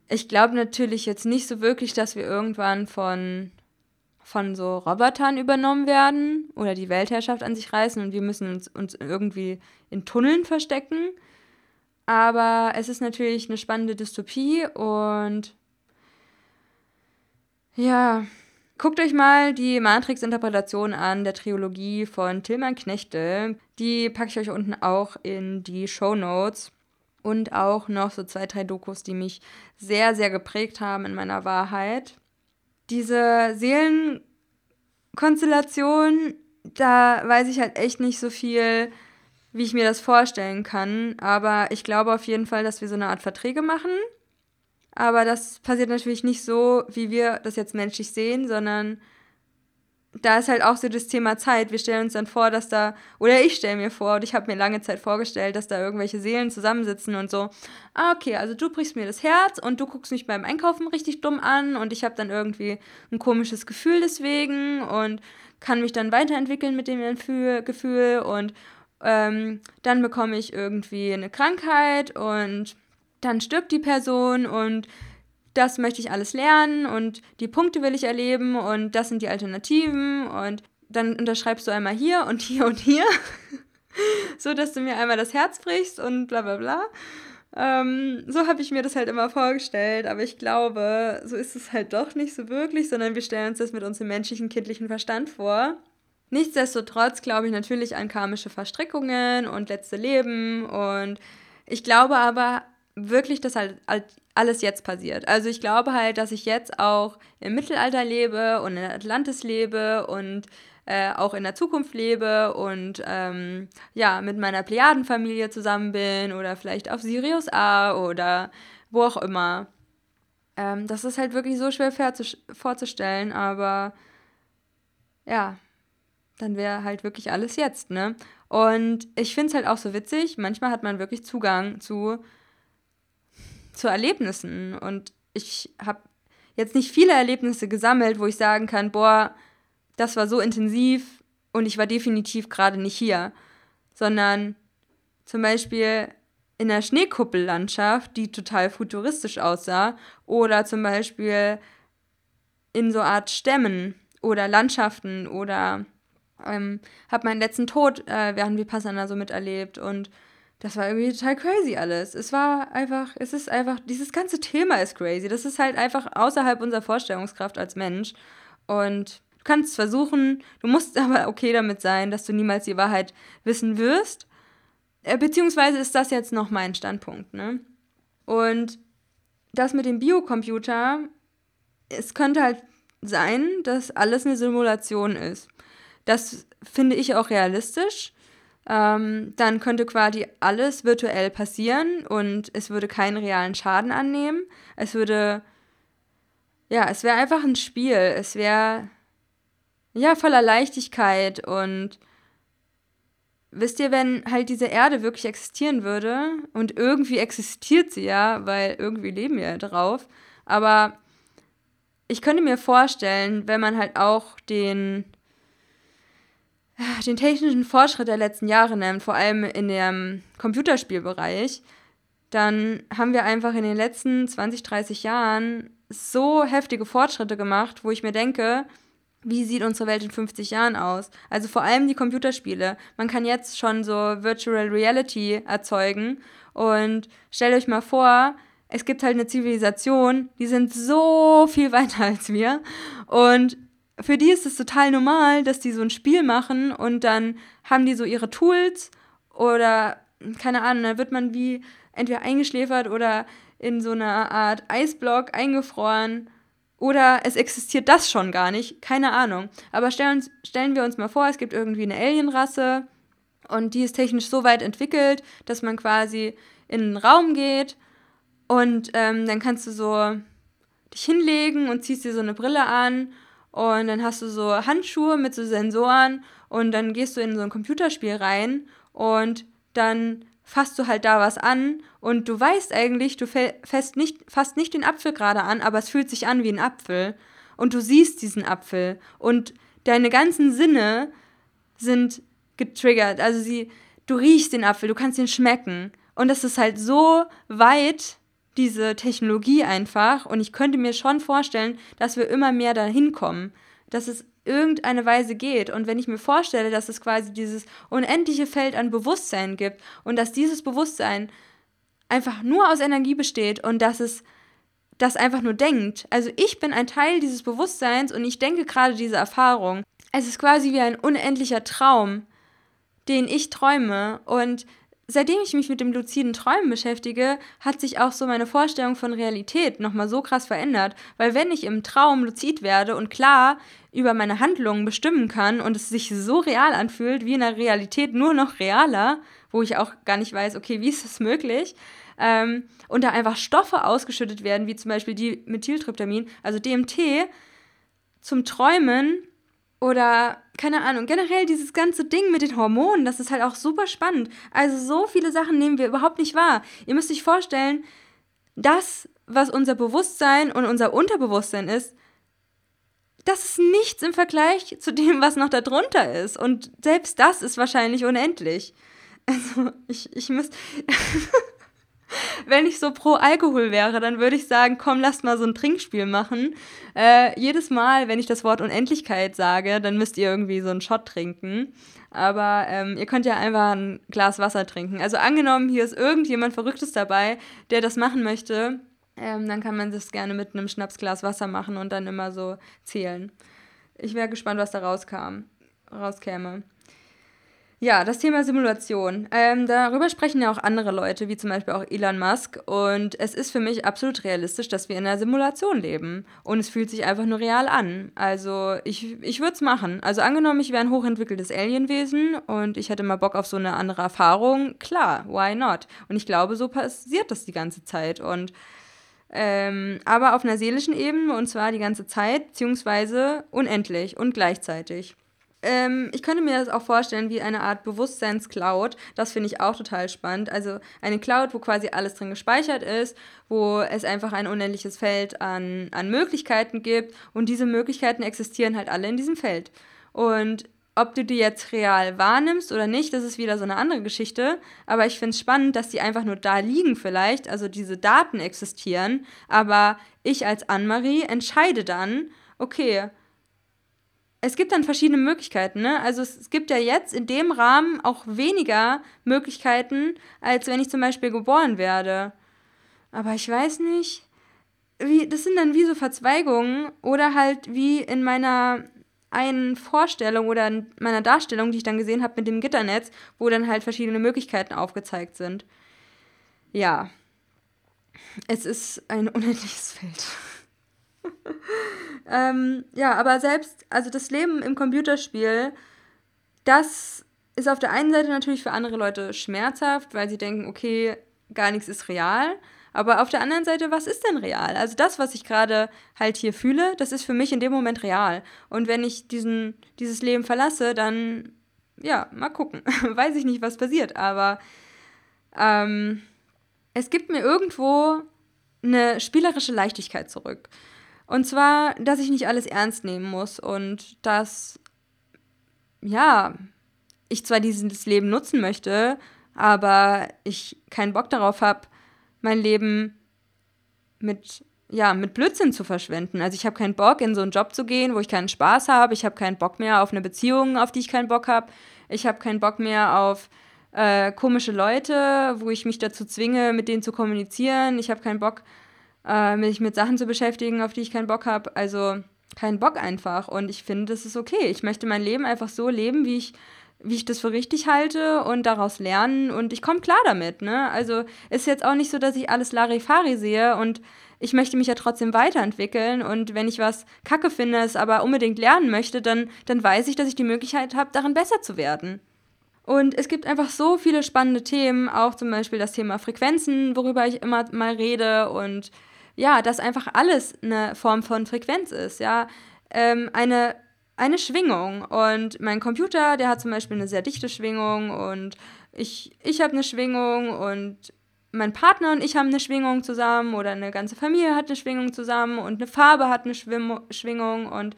ich glaube natürlich jetzt nicht so wirklich, dass wir irgendwann von von so Robotern übernommen werden oder die Weltherrschaft an sich reißen und wir müssen uns, uns irgendwie in Tunneln verstecken. Aber es ist natürlich eine spannende Dystopie und ja, guckt euch mal die Matrix-Interpretation an der Trilogie von Tilman Knechte. Die packe ich euch unten auch in die Show Notes. Und auch noch so zwei, drei Dokus, die mich sehr, sehr geprägt haben in meiner Wahrheit diese Seelenkonstellation, da weiß ich halt echt nicht so viel, wie ich mir das vorstellen kann. Aber ich glaube auf jeden Fall, dass wir so eine Art Verträge machen. Aber das passiert natürlich nicht so, wie wir das jetzt menschlich sehen, sondern da ist halt auch so das Thema Zeit. Wir stellen uns dann vor, dass da, oder ich stelle mir vor, und ich habe mir lange Zeit vorgestellt, dass da irgendwelche Seelen zusammensitzen und so. Ah, okay, also du brichst mir das Herz und du guckst mich beim Einkaufen richtig dumm an und ich habe dann irgendwie ein komisches Gefühl deswegen und kann mich dann weiterentwickeln mit dem Gefühl und ähm, dann bekomme ich irgendwie eine Krankheit und dann stirbt die Person und das möchte ich alles lernen und die Punkte will ich erleben und das sind die Alternativen und dann unterschreibst du einmal hier und hier und hier, so dass du mir einmal das Herz brichst und bla bla bla. Ähm, so habe ich mir das halt immer vorgestellt, aber ich glaube, so ist es halt doch nicht so wirklich, sondern wir stellen uns das mit unserem menschlichen, kindlichen Verstand vor. Nichtsdestotrotz glaube ich natürlich an karmische Verstrickungen und letzte Leben und ich glaube aber wirklich, dass halt alles jetzt passiert. Also ich glaube halt, dass ich jetzt auch im Mittelalter lebe und in Atlantis lebe und äh, auch in der Zukunft lebe und ähm, ja, mit meiner Plejadenfamilie zusammen bin oder vielleicht auf Sirius A oder wo auch immer. Ähm, das ist halt wirklich so schwer vorzustellen, aber ja, dann wäre halt wirklich alles jetzt, ne? Und ich finde es halt auch so witzig, manchmal hat man wirklich Zugang zu zu Erlebnissen. Und ich habe jetzt nicht viele Erlebnisse gesammelt, wo ich sagen kann, boah, das war so intensiv und ich war definitiv gerade nicht hier. Sondern zum Beispiel in der Schneekuppellandschaft, die total futuristisch aussah, oder zum Beispiel in so Art Stämmen oder Landschaften oder ähm, habe meinen letzten Tod äh, während Vipassana so miterlebt und das war irgendwie total crazy alles. Es war einfach, es ist einfach, dieses ganze Thema ist crazy. Das ist halt einfach außerhalb unserer Vorstellungskraft als Mensch. Und du kannst es versuchen, du musst aber okay damit sein, dass du niemals die Wahrheit wissen wirst. Äh, beziehungsweise ist das jetzt noch mein Standpunkt, ne? Und das mit dem Biocomputer, es könnte halt sein, dass alles eine Simulation ist. Das finde ich auch realistisch ähm, dann könnte quasi alles virtuell passieren und es würde keinen realen Schaden annehmen. Es würde, ja, es wäre einfach ein Spiel. Es wäre, ja, voller Leichtigkeit und wisst ihr, wenn halt diese Erde wirklich existieren würde und irgendwie existiert sie ja, weil irgendwie leben wir ja drauf, aber ich könnte mir vorstellen, wenn man halt auch den den technischen Fortschritt der letzten Jahre nimmt, vor allem in dem Computerspielbereich, dann haben wir einfach in den letzten 20, 30 Jahren so heftige Fortschritte gemacht, wo ich mir denke, wie sieht unsere Welt in 50 Jahren aus? Also vor allem die Computerspiele. Man kann jetzt schon so Virtual Reality erzeugen und stellt euch mal vor, es gibt halt eine Zivilisation, die sind so viel weiter als wir und für die ist es total normal, dass die so ein Spiel machen und dann haben die so ihre Tools oder keine Ahnung, dann wird man wie entweder eingeschläfert oder in so einer Art Eisblock eingefroren oder es existiert das schon gar nicht, keine Ahnung. Aber stellen, uns, stellen wir uns mal vor, es gibt irgendwie eine Alienrasse und die ist technisch so weit entwickelt, dass man quasi in einen Raum geht und ähm, dann kannst du so dich hinlegen und ziehst dir so eine Brille an und dann hast du so Handschuhe mit so Sensoren und dann gehst du in so ein Computerspiel rein und dann fasst du halt da was an und du weißt eigentlich, du fasst nicht, fasst nicht den Apfel gerade an, aber es fühlt sich an wie ein Apfel und du siehst diesen Apfel und deine ganzen Sinne sind getriggert. Also sie, du riechst den Apfel, du kannst ihn schmecken und das ist halt so weit diese Technologie einfach und ich könnte mir schon vorstellen, dass wir immer mehr dahin kommen, dass es irgendeine Weise geht. Und wenn ich mir vorstelle, dass es quasi dieses unendliche Feld an Bewusstsein gibt und dass dieses Bewusstsein einfach nur aus Energie besteht und dass es das einfach nur denkt. Also ich bin ein Teil dieses Bewusstseins und ich denke gerade diese Erfahrung. Es ist quasi wie ein unendlicher Traum, den ich träume und seitdem ich mich mit dem luziden Träumen beschäftige, hat sich auch so meine Vorstellung von Realität nochmal so krass verändert. Weil wenn ich im Traum luzid werde und klar über meine Handlungen bestimmen kann und es sich so real anfühlt, wie in der Realität nur noch realer, wo ich auch gar nicht weiß, okay, wie ist das möglich? Ähm, und da einfach Stoffe ausgeschüttet werden, wie zum Beispiel die Methyltryptamin, also DMT, zum Träumen Oder, keine Ahnung, generell dieses ganze Ding mit den Hormonen, das ist halt auch super spannend. Also so viele Sachen nehmen wir überhaupt nicht wahr. Ihr müsst euch vorstellen, das, was unser Bewusstsein und unser Unterbewusstsein ist, das ist nichts im Vergleich zu dem, was noch darunter ist. Und selbst das ist wahrscheinlich unendlich. Also, ich, ich müsste. wenn ich so pro Alkohol wäre, dann würde ich sagen, komm, lass mal so ein Trinkspiel machen. Äh, jedes Mal, wenn ich das Wort Unendlichkeit sage, dann müsst ihr irgendwie so einen Shot trinken. Aber ähm, ihr könnt ja einfach ein Glas Wasser trinken. Also angenommen, hier ist irgendjemand Verrücktes dabei, der das machen möchte, ähm, dann kann man das gerne mit einem Schnapsglas Wasser machen und dann immer so zählen. Ich wäre gespannt, was da rauskam, rauskäme. Ja, das Thema Simulation. Ähm, darüber sprechen ja auch andere Leute, wie zum Beispiel auch Elon Musk. Und es ist für mich absolut realistisch, dass wir in einer Simulation leben. Und es fühlt sich einfach nur real an. Also ich, ich würde es machen. Also angenommen, ich wäre ein hochentwickeltes Alienwesen und ich hätte mal Bock auf so eine andere Erfahrung. Klar, why not? Und ich glaube, so passiert das die ganze Zeit. Und ähm, aber auf einer seelischen Ebene und zwar die ganze Zeit, beziehungsweise unendlich und gleichzeitig. Ähm, ich könnte mir das auch vorstellen wie eine Art Bewusstseinscloud. Das finde ich auch total spannend. Also eine Cloud, wo quasi alles drin gespeichert ist, wo es einfach ein unendliches Feld an, an Möglichkeiten gibt und diese Möglichkeiten existieren halt alle in diesem Feld. Und ob du die jetzt real wahrnimmst oder nicht, das ist wieder so eine andere Geschichte. Aber ich finde es spannend, dass die einfach nur da liegen vielleicht, also diese Daten existieren. Aber ich als Anne-Marie entscheide dann, okay, es gibt dann verschiedene Möglichkeiten. Ne? Also es gibt ja jetzt in dem Rahmen auch weniger Möglichkeiten, als wenn ich zum Beispiel geboren werde. Aber ich weiß nicht, wie, das sind dann wie so Verzweigungen oder halt wie in meiner einen Vorstellung oder in meiner Darstellung, die ich dann gesehen habe mit dem Gitternetz, wo dann halt verschiedene Möglichkeiten aufgezeigt sind. Ja, es ist ein unendliches Feld. ähm, ja, aber selbst, also das Leben im Computerspiel, das ist auf der einen Seite natürlich für andere Leute schmerzhaft, weil sie denken, okay, gar nichts ist real. Aber auf der anderen Seite, was ist denn real? Also das, was ich gerade halt hier fühle, das ist für mich in dem Moment real. Und wenn ich diesen, dieses Leben verlasse, dann, ja, mal gucken. Weiß ich nicht, was passiert. Aber ähm, es gibt mir irgendwo eine spielerische Leichtigkeit zurück. Und zwar, dass ich nicht alles ernst nehmen muss und dass, ja, ich zwar dieses Leben nutzen möchte, aber ich keinen Bock darauf habe, mein Leben mit ja, mit Blödsinn zu verschwenden. Also ich habe keinen Bock, in so einen Job zu gehen, wo ich keinen Spaß habe. Ich habe keinen Bock mehr auf eine Beziehung, auf die ich keinen Bock habe. Ich habe keinen Bock mehr auf äh, komische Leute, wo ich mich dazu zwinge, mit denen zu kommunizieren. Ich habe keinen Bock äh, mich mit Sachen zu beschäftigen, auf die ich keinen Bock habe. Also keinen Bock einfach. Und ich finde, das ist okay. Ich möchte mein Leben einfach so leben, wie ich, wie ich das für richtig halte und daraus lernen. Und ich komme klar damit. Ne? Also ist jetzt auch nicht so, dass ich alles Larifari sehe und ich möchte mich ja trotzdem weiterentwickeln und wenn ich was kacke finde, es aber unbedingt lernen möchte, dann, dann weiß ich, dass ich die Möglichkeit habe, darin besser zu werden. Und es gibt einfach so viele spannende Themen, auch zum Beispiel das Thema Frequenzen, worüber ich immer mal rede und ja, dass einfach alles eine Form von Frequenz ist, ja. Ähm, eine, eine Schwingung. Und mein Computer, der hat zum Beispiel eine sehr dichte Schwingung und ich, ich habe eine Schwingung und mein Partner und ich haben eine Schwingung zusammen oder eine ganze Familie hat eine Schwingung zusammen und eine Farbe hat eine Schwim Schwingung und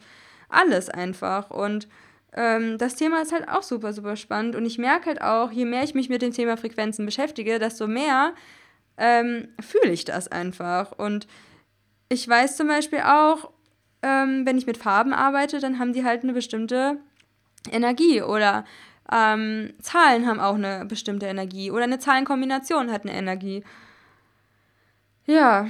alles einfach. Und ähm, das Thema ist halt auch super, super spannend. Und ich merke halt auch, je mehr ich mich mit dem Thema Frequenzen beschäftige, desto mehr ähm, fühle ich das einfach. Und ich weiß zum Beispiel auch, ähm, wenn ich mit Farben arbeite, dann haben die halt eine bestimmte Energie oder ähm, Zahlen haben auch eine bestimmte Energie oder eine Zahlenkombination hat eine Energie. Ja.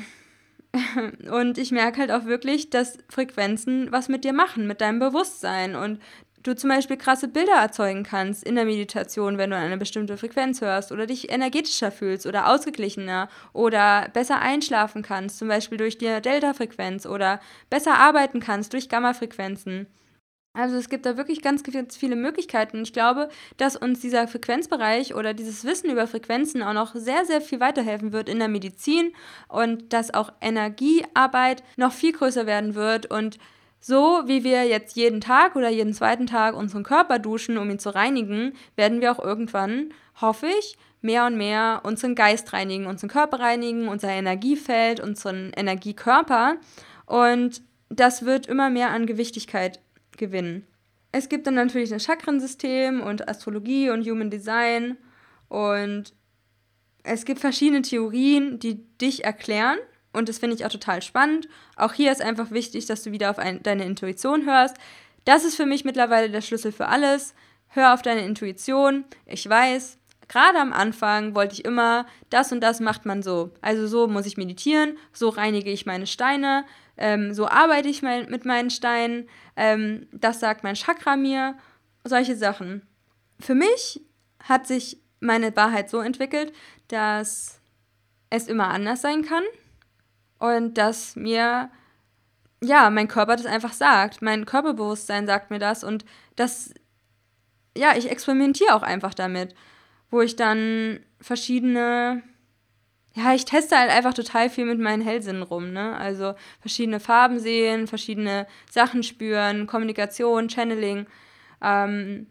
Und ich merke halt auch wirklich, dass Frequenzen was mit dir machen, mit deinem Bewusstsein. Und du zum Beispiel krasse Bilder erzeugen kannst in der Meditation, wenn du eine bestimmte Frequenz hörst oder dich energetischer fühlst oder ausgeglichener oder besser einschlafen kannst, zum Beispiel durch die Delta-Frequenz oder besser arbeiten kannst durch Gamma-Frequenzen. Also es gibt da wirklich ganz, ganz viele Möglichkeiten. Ich glaube, dass uns dieser Frequenzbereich oder dieses Wissen über Frequenzen auch noch sehr, sehr viel weiterhelfen wird in der Medizin und dass auch Energiearbeit noch viel größer werden wird und So wie wir jetzt jeden Tag oder jeden zweiten Tag unseren Körper duschen, um ihn zu reinigen, werden wir auch irgendwann, hoffe ich, mehr und mehr unseren Geist reinigen, unseren Körper reinigen, unser Energiefeld, unseren Energiekörper. Und das wird immer mehr an Gewichtigkeit gewinnen. Es gibt dann natürlich ein Chakrensystem und Astrologie und Human Design und es gibt verschiedene Theorien, die dich erklären und das finde ich auch total spannend. Auch hier ist einfach wichtig, dass du wieder auf ein, deine Intuition hörst. Das ist für mich mittlerweile der Schlüssel für alles. Hör auf deine Intuition. Ich weiß, gerade am Anfang wollte ich immer, das und das macht man so. Also so muss ich meditieren, so reinige ich meine Steine, ähm, so arbeite ich mein, mit meinen Steinen, ähm, das sagt mein Chakra mir, solche Sachen. Für mich hat sich meine Wahrheit so entwickelt, dass es immer anders sein kann und dass mir, ja, mein Körper das einfach sagt. Mein Körperbewusstsein sagt mir das und das, ja, ich experimentiere auch einfach damit, wo ich dann verschiedene, ja, ich teste halt einfach total viel mit meinen Hellsinnen rum, ne? Also verschiedene Farben sehen, verschiedene Sachen spüren, Kommunikation, Channeling. Ähm,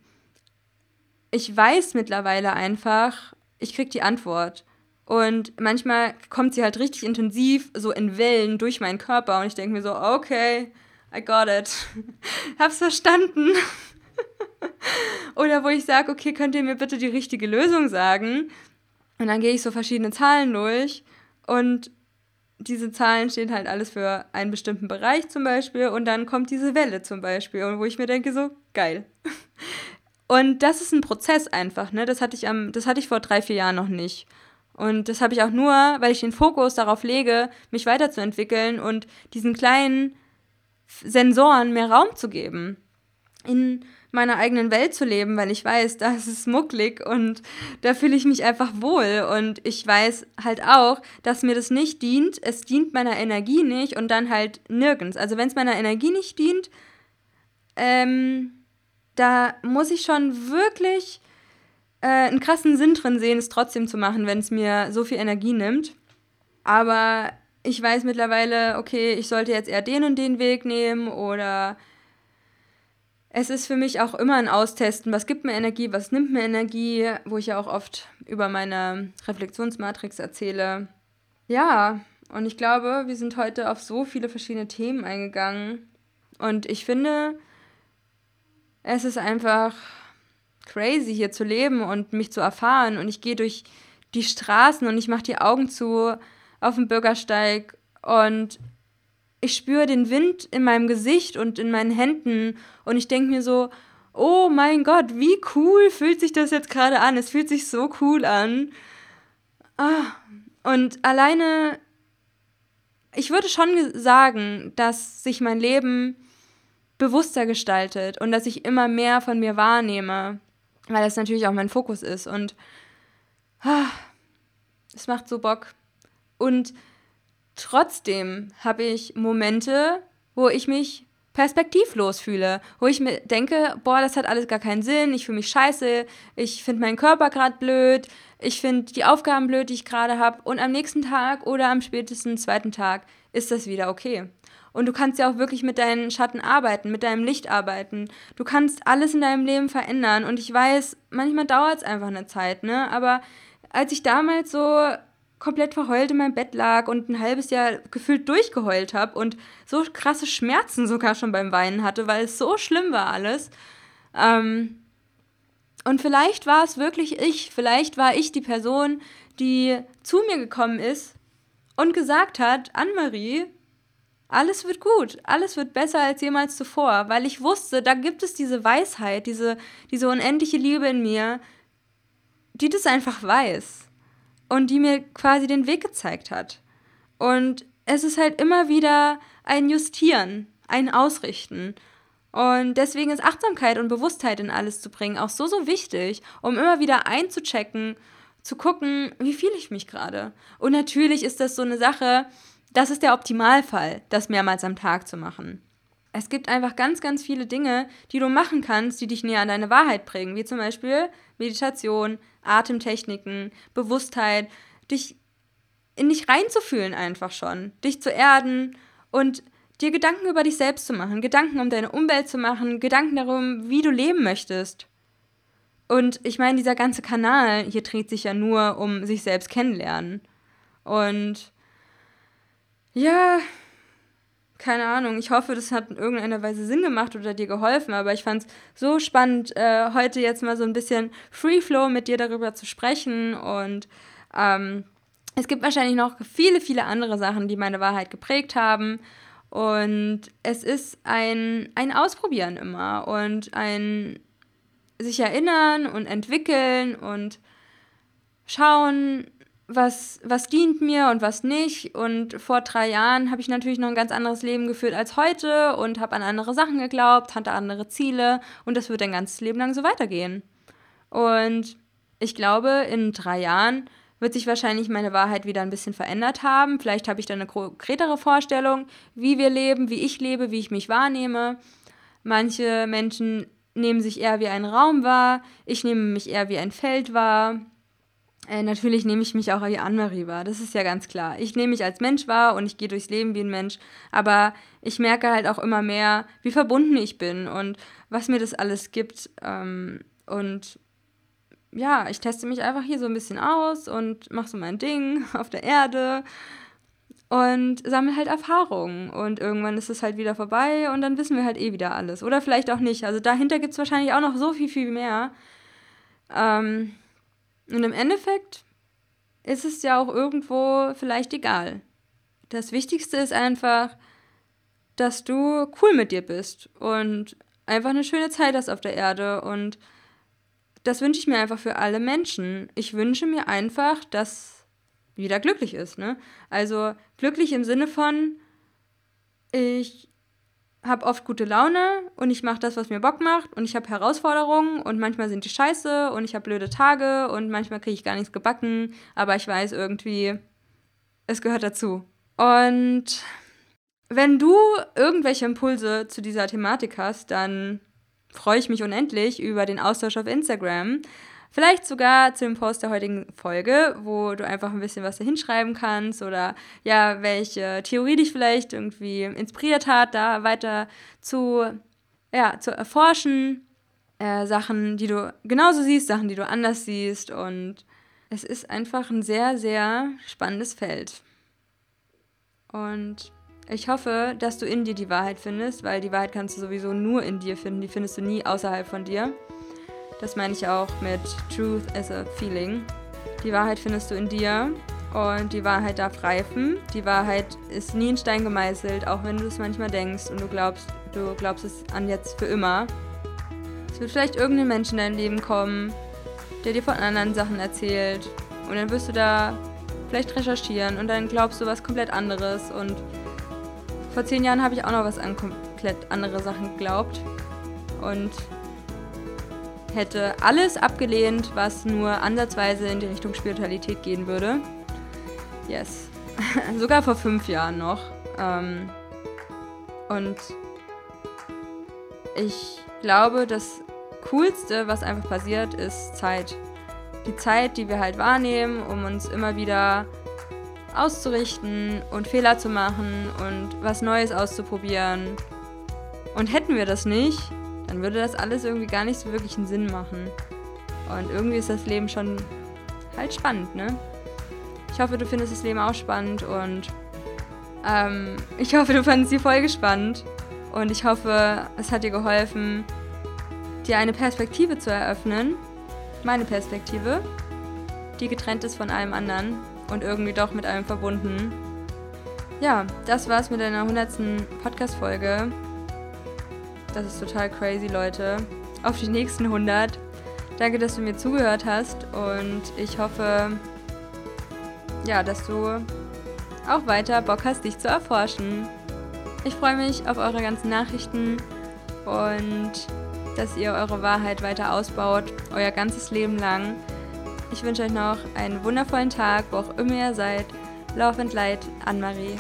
ich weiß mittlerweile einfach, ich krieg die Antwort. Und manchmal kommt sie halt richtig intensiv, so in Wellen durch meinen Körper. Und ich denke mir so, okay, I got it. Hab's verstanden. Oder wo ich sage, okay, könnt ihr mir bitte die richtige Lösung sagen? Und dann gehe ich so verschiedene Zahlen durch. Und diese Zahlen stehen halt alles für einen bestimmten Bereich zum Beispiel. Und dann kommt diese Welle zum Beispiel. Und wo ich mir denke, so, geil. Und das ist ein Prozess einfach, ne? Das hatte ich am, das hatte ich vor drei, vier Jahren noch nicht. Und das habe ich auch nur, weil ich den Fokus darauf lege, mich weiterzuentwickeln und diesen kleinen Sensoren mehr Raum zu geben. In meiner eigenen Welt zu leben, weil ich weiß, da ist es mucklig und da fühle ich mich einfach wohl. Und ich weiß halt auch, dass mir das nicht dient. Es dient meiner Energie nicht und dann halt nirgends. Also wenn es meiner Energie nicht dient, ähm, da muss ich schon wirklich äh, einen krassen Sinn drin sehen, es trotzdem zu machen, wenn es mir so viel Energie nimmt. Aber ich weiß mittlerweile, okay, ich sollte jetzt eher den und den Weg nehmen oder es ist für mich auch immer ein Austesten, was gibt mir Energie, was nimmt mir Energie, wo ich ja auch oft über meine Reflexionsmatrix erzähle. Ja, und ich glaube, wir sind heute auf so viele verschiedene Themen eingegangen. Und ich finde, es ist einfach crazy hier zu leben und mich zu erfahren. Und ich gehe durch die Straßen und ich mache die Augen zu auf dem Bürgersteig und ich spüre den Wind in meinem Gesicht und in meinen Händen und ich denke mir so, oh mein Gott, wie cool fühlt sich das jetzt gerade an. Es fühlt sich so cool an. Ah, und alleine, ich würde schon sagen, dass sich mein Leben bewusster gestaltet und dass ich immer mehr von mir wahrnehme weil das natürlich auch mein Fokus ist und ah, es macht so Bock. Und trotzdem habe ich Momente, wo ich mich perspektivlos fühle, wo ich mir denke, boah, das hat alles gar keinen Sinn, ich fühle mich scheiße, ich finde meinen Körper gerade blöd, ich finde die Aufgaben blöd, die ich gerade habe und am nächsten Tag oder am spätesten zweiten Tag ist das wieder okay. Und du kannst ja auch wirklich mit deinen Schatten arbeiten, mit deinem Licht arbeiten. Du kannst alles in deinem Leben verändern. Und ich weiß, manchmal dauert es einfach eine Zeit, ne? Aber als ich damals so komplett verheult in meinem Bett lag und ein halbes Jahr gefühlt durchgeheult habe und so krasse Schmerzen sogar schon beim Weinen hatte, weil es so schlimm war alles. Ähm, und vielleicht war es wirklich ich, vielleicht war ich die Person, die zu mir gekommen ist und gesagt hat, Anne-Marie, alles wird gut, alles wird besser als jemals zuvor, weil ich wusste, da gibt es diese Weisheit, diese, diese unendliche Liebe in mir, die das einfach weiß und die mir quasi den Weg gezeigt hat. Und es ist halt immer wieder ein Justieren, ein Ausrichten. Und deswegen ist Achtsamkeit und Bewusstheit in alles zu bringen auch so, so wichtig, um immer wieder einzuchecken, zu gucken, wie fühle ich mich gerade. Und natürlich ist das so eine Sache, das ist der Optimalfall, das mehrmals am Tag zu machen. Es gibt einfach ganz, ganz viele Dinge, die du machen kannst, die dich näher an deine Wahrheit bringen, wie zum Beispiel Meditation, Atemtechniken, Bewusstheit, dich in dich reinzufühlen einfach schon, dich zu erden und dir Gedanken über dich selbst zu machen, Gedanken um deine Umwelt zu machen, Gedanken darum, wie du leben möchtest. Und ich meine, dieser ganze Kanal hier dreht sich ja nur um sich selbst kennenlernen. Und ja, keine Ahnung, ich hoffe, das hat in irgendeiner Weise Sinn gemacht oder dir geholfen, aber ich fand es so spannend, äh, heute jetzt mal so ein bisschen Free Flow mit dir darüber zu sprechen und ähm, es gibt wahrscheinlich noch viele, viele andere Sachen, die meine Wahrheit geprägt haben und es ist ein, ein Ausprobieren immer und ein sich erinnern und entwickeln und schauen, was, was dient mir und was nicht. Und vor drei Jahren habe ich natürlich noch ein ganz anderes Leben geführt als heute und habe an andere Sachen geglaubt, hatte andere Ziele und das wird ein ganzes Leben lang so weitergehen. Und ich glaube, in drei Jahren wird sich wahrscheinlich meine Wahrheit wieder ein bisschen verändert haben. Vielleicht habe ich dann eine konkretere Vorstellung, wie wir leben, wie ich lebe, wie ich mich wahrnehme. Manche Menschen nehmen sich eher wie ein Raum wahr, ich nehme mich eher wie ein Feld wahr. Äh, natürlich nehme ich mich auch wie Anne-Marie wahr, das ist ja ganz klar. Ich nehme mich als Mensch wahr und ich gehe durchs Leben wie ein Mensch, aber ich merke halt auch immer mehr, wie verbunden ich bin und was mir das alles gibt. Ähm, und ja, ich teste mich einfach hier so ein bisschen aus und mache so mein Ding auf der Erde und sammle halt Erfahrungen. Und irgendwann ist es halt wieder vorbei und dann wissen wir halt eh wieder alles. Oder vielleicht auch nicht. Also dahinter gibt es wahrscheinlich auch noch so viel, viel mehr. Ähm, und im Endeffekt ist es ja auch irgendwo vielleicht egal. Das Wichtigste ist einfach, dass du cool mit dir bist und einfach eine schöne Zeit hast auf der Erde. Und das wünsche ich mir einfach für alle Menschen. Ich wünsche mir einfach, dass jeder glücklich ist. Ne? Also glücklich im Sinne von, ich habe oft gute Laune und ich mache das, was mir Bock macht und ich habe Herausforderungen und manchmal sind die scheiße und ich habe blöde Tage und manchmal kriege ich gar nichts gebacken, aber ich weiß irgendwie, es gehört dazu. Und wenn du irgendwelche Impulse zu dieser Thematik hast, dann freue ich mich unendlich über den Austausch auf Instagram. Vielleicht sogar zu dem Post der heutigen Folge, wo du einfach ein bisschen was da hinschreiben kannst oder ja, welche Theorie dich vielleicht irgendwie inspiriert hat, da weiter zu, ja, zu erforschen. Äh, Sachen, die du genauso siehst, Sachen, die du anders siehst. Und es ist einfach ein sehr, sehr spannendes Feld. Und ich hoffe, dass du in dir die Wahrheit findest, weil die Wahrheit kannst du sowieso nur in dir finden. Die findest du nie außerhalb von dir. Das meine ich auch mit Truth as a Feeling. Die Wahrheit findest du in dir und die Wahrheit darf reifen. Die Wahrheit ist nie in Stein gemeißelt, auch wenn du es manchmal denkst und du glaubst, du glaubst es an jetzt für immer. Es wird vielleicht irgendein Mensch in dein Leben kommen, der dir von anderen Sachen erzählt und dann wirst du da vielleicht recherchieren und dann glaubst du was komplett anderes und vor zehn Jahren habe ich auch noch was an komplett andere Sachen geglaubt und hätte alles abgelehnt, was nur ansatzweise in die Richtung Spiritualität gehen würde. Yes. Sogar vor fünf Jahren noch. Ähm, und ich glaube, das Coolste, was einfach passiert, ist Zeit. Die Zeit, die wir halt wahrnehmen, um uns immer wieder auszurichten und Fehler zu machen und was Neues auszuprobieren. Und hätten wir das nicht, dann würde das alles irgendwie gar nicht so wirklich einen Sinn machen. Und irgendwie ist das Leben schon halt spannend, ne? Ich hoffe, du findest das Leben auch spannend und ähm, ich hoffe, du fandest die Folge spannend und ich hoffe, es hat dir geholfen, dir eine Perspektive zu eröffnen. Meine Perspektive, die getrennt ist von allem anderen und irgendwie doch mit allem verbunden. Ja, das war's mit einer 100. Podcast-Folge. Das ist total crazy, Leute. Auf die nächsten 100. Danke, dass du mir zugehört hast und ich hoffe, ja, dass du auch weiter Bock hast, dich zu erforschen. Ich freue mich auf eure ganzen Nachrichten und dass ihr eure Wahrheit weiter ausbaut, euer ganzes Leben lang. Ich wünsche euch noch einen wundervollen Tag, wo auch immer ihr seid. Love and Light, Anne-Marie.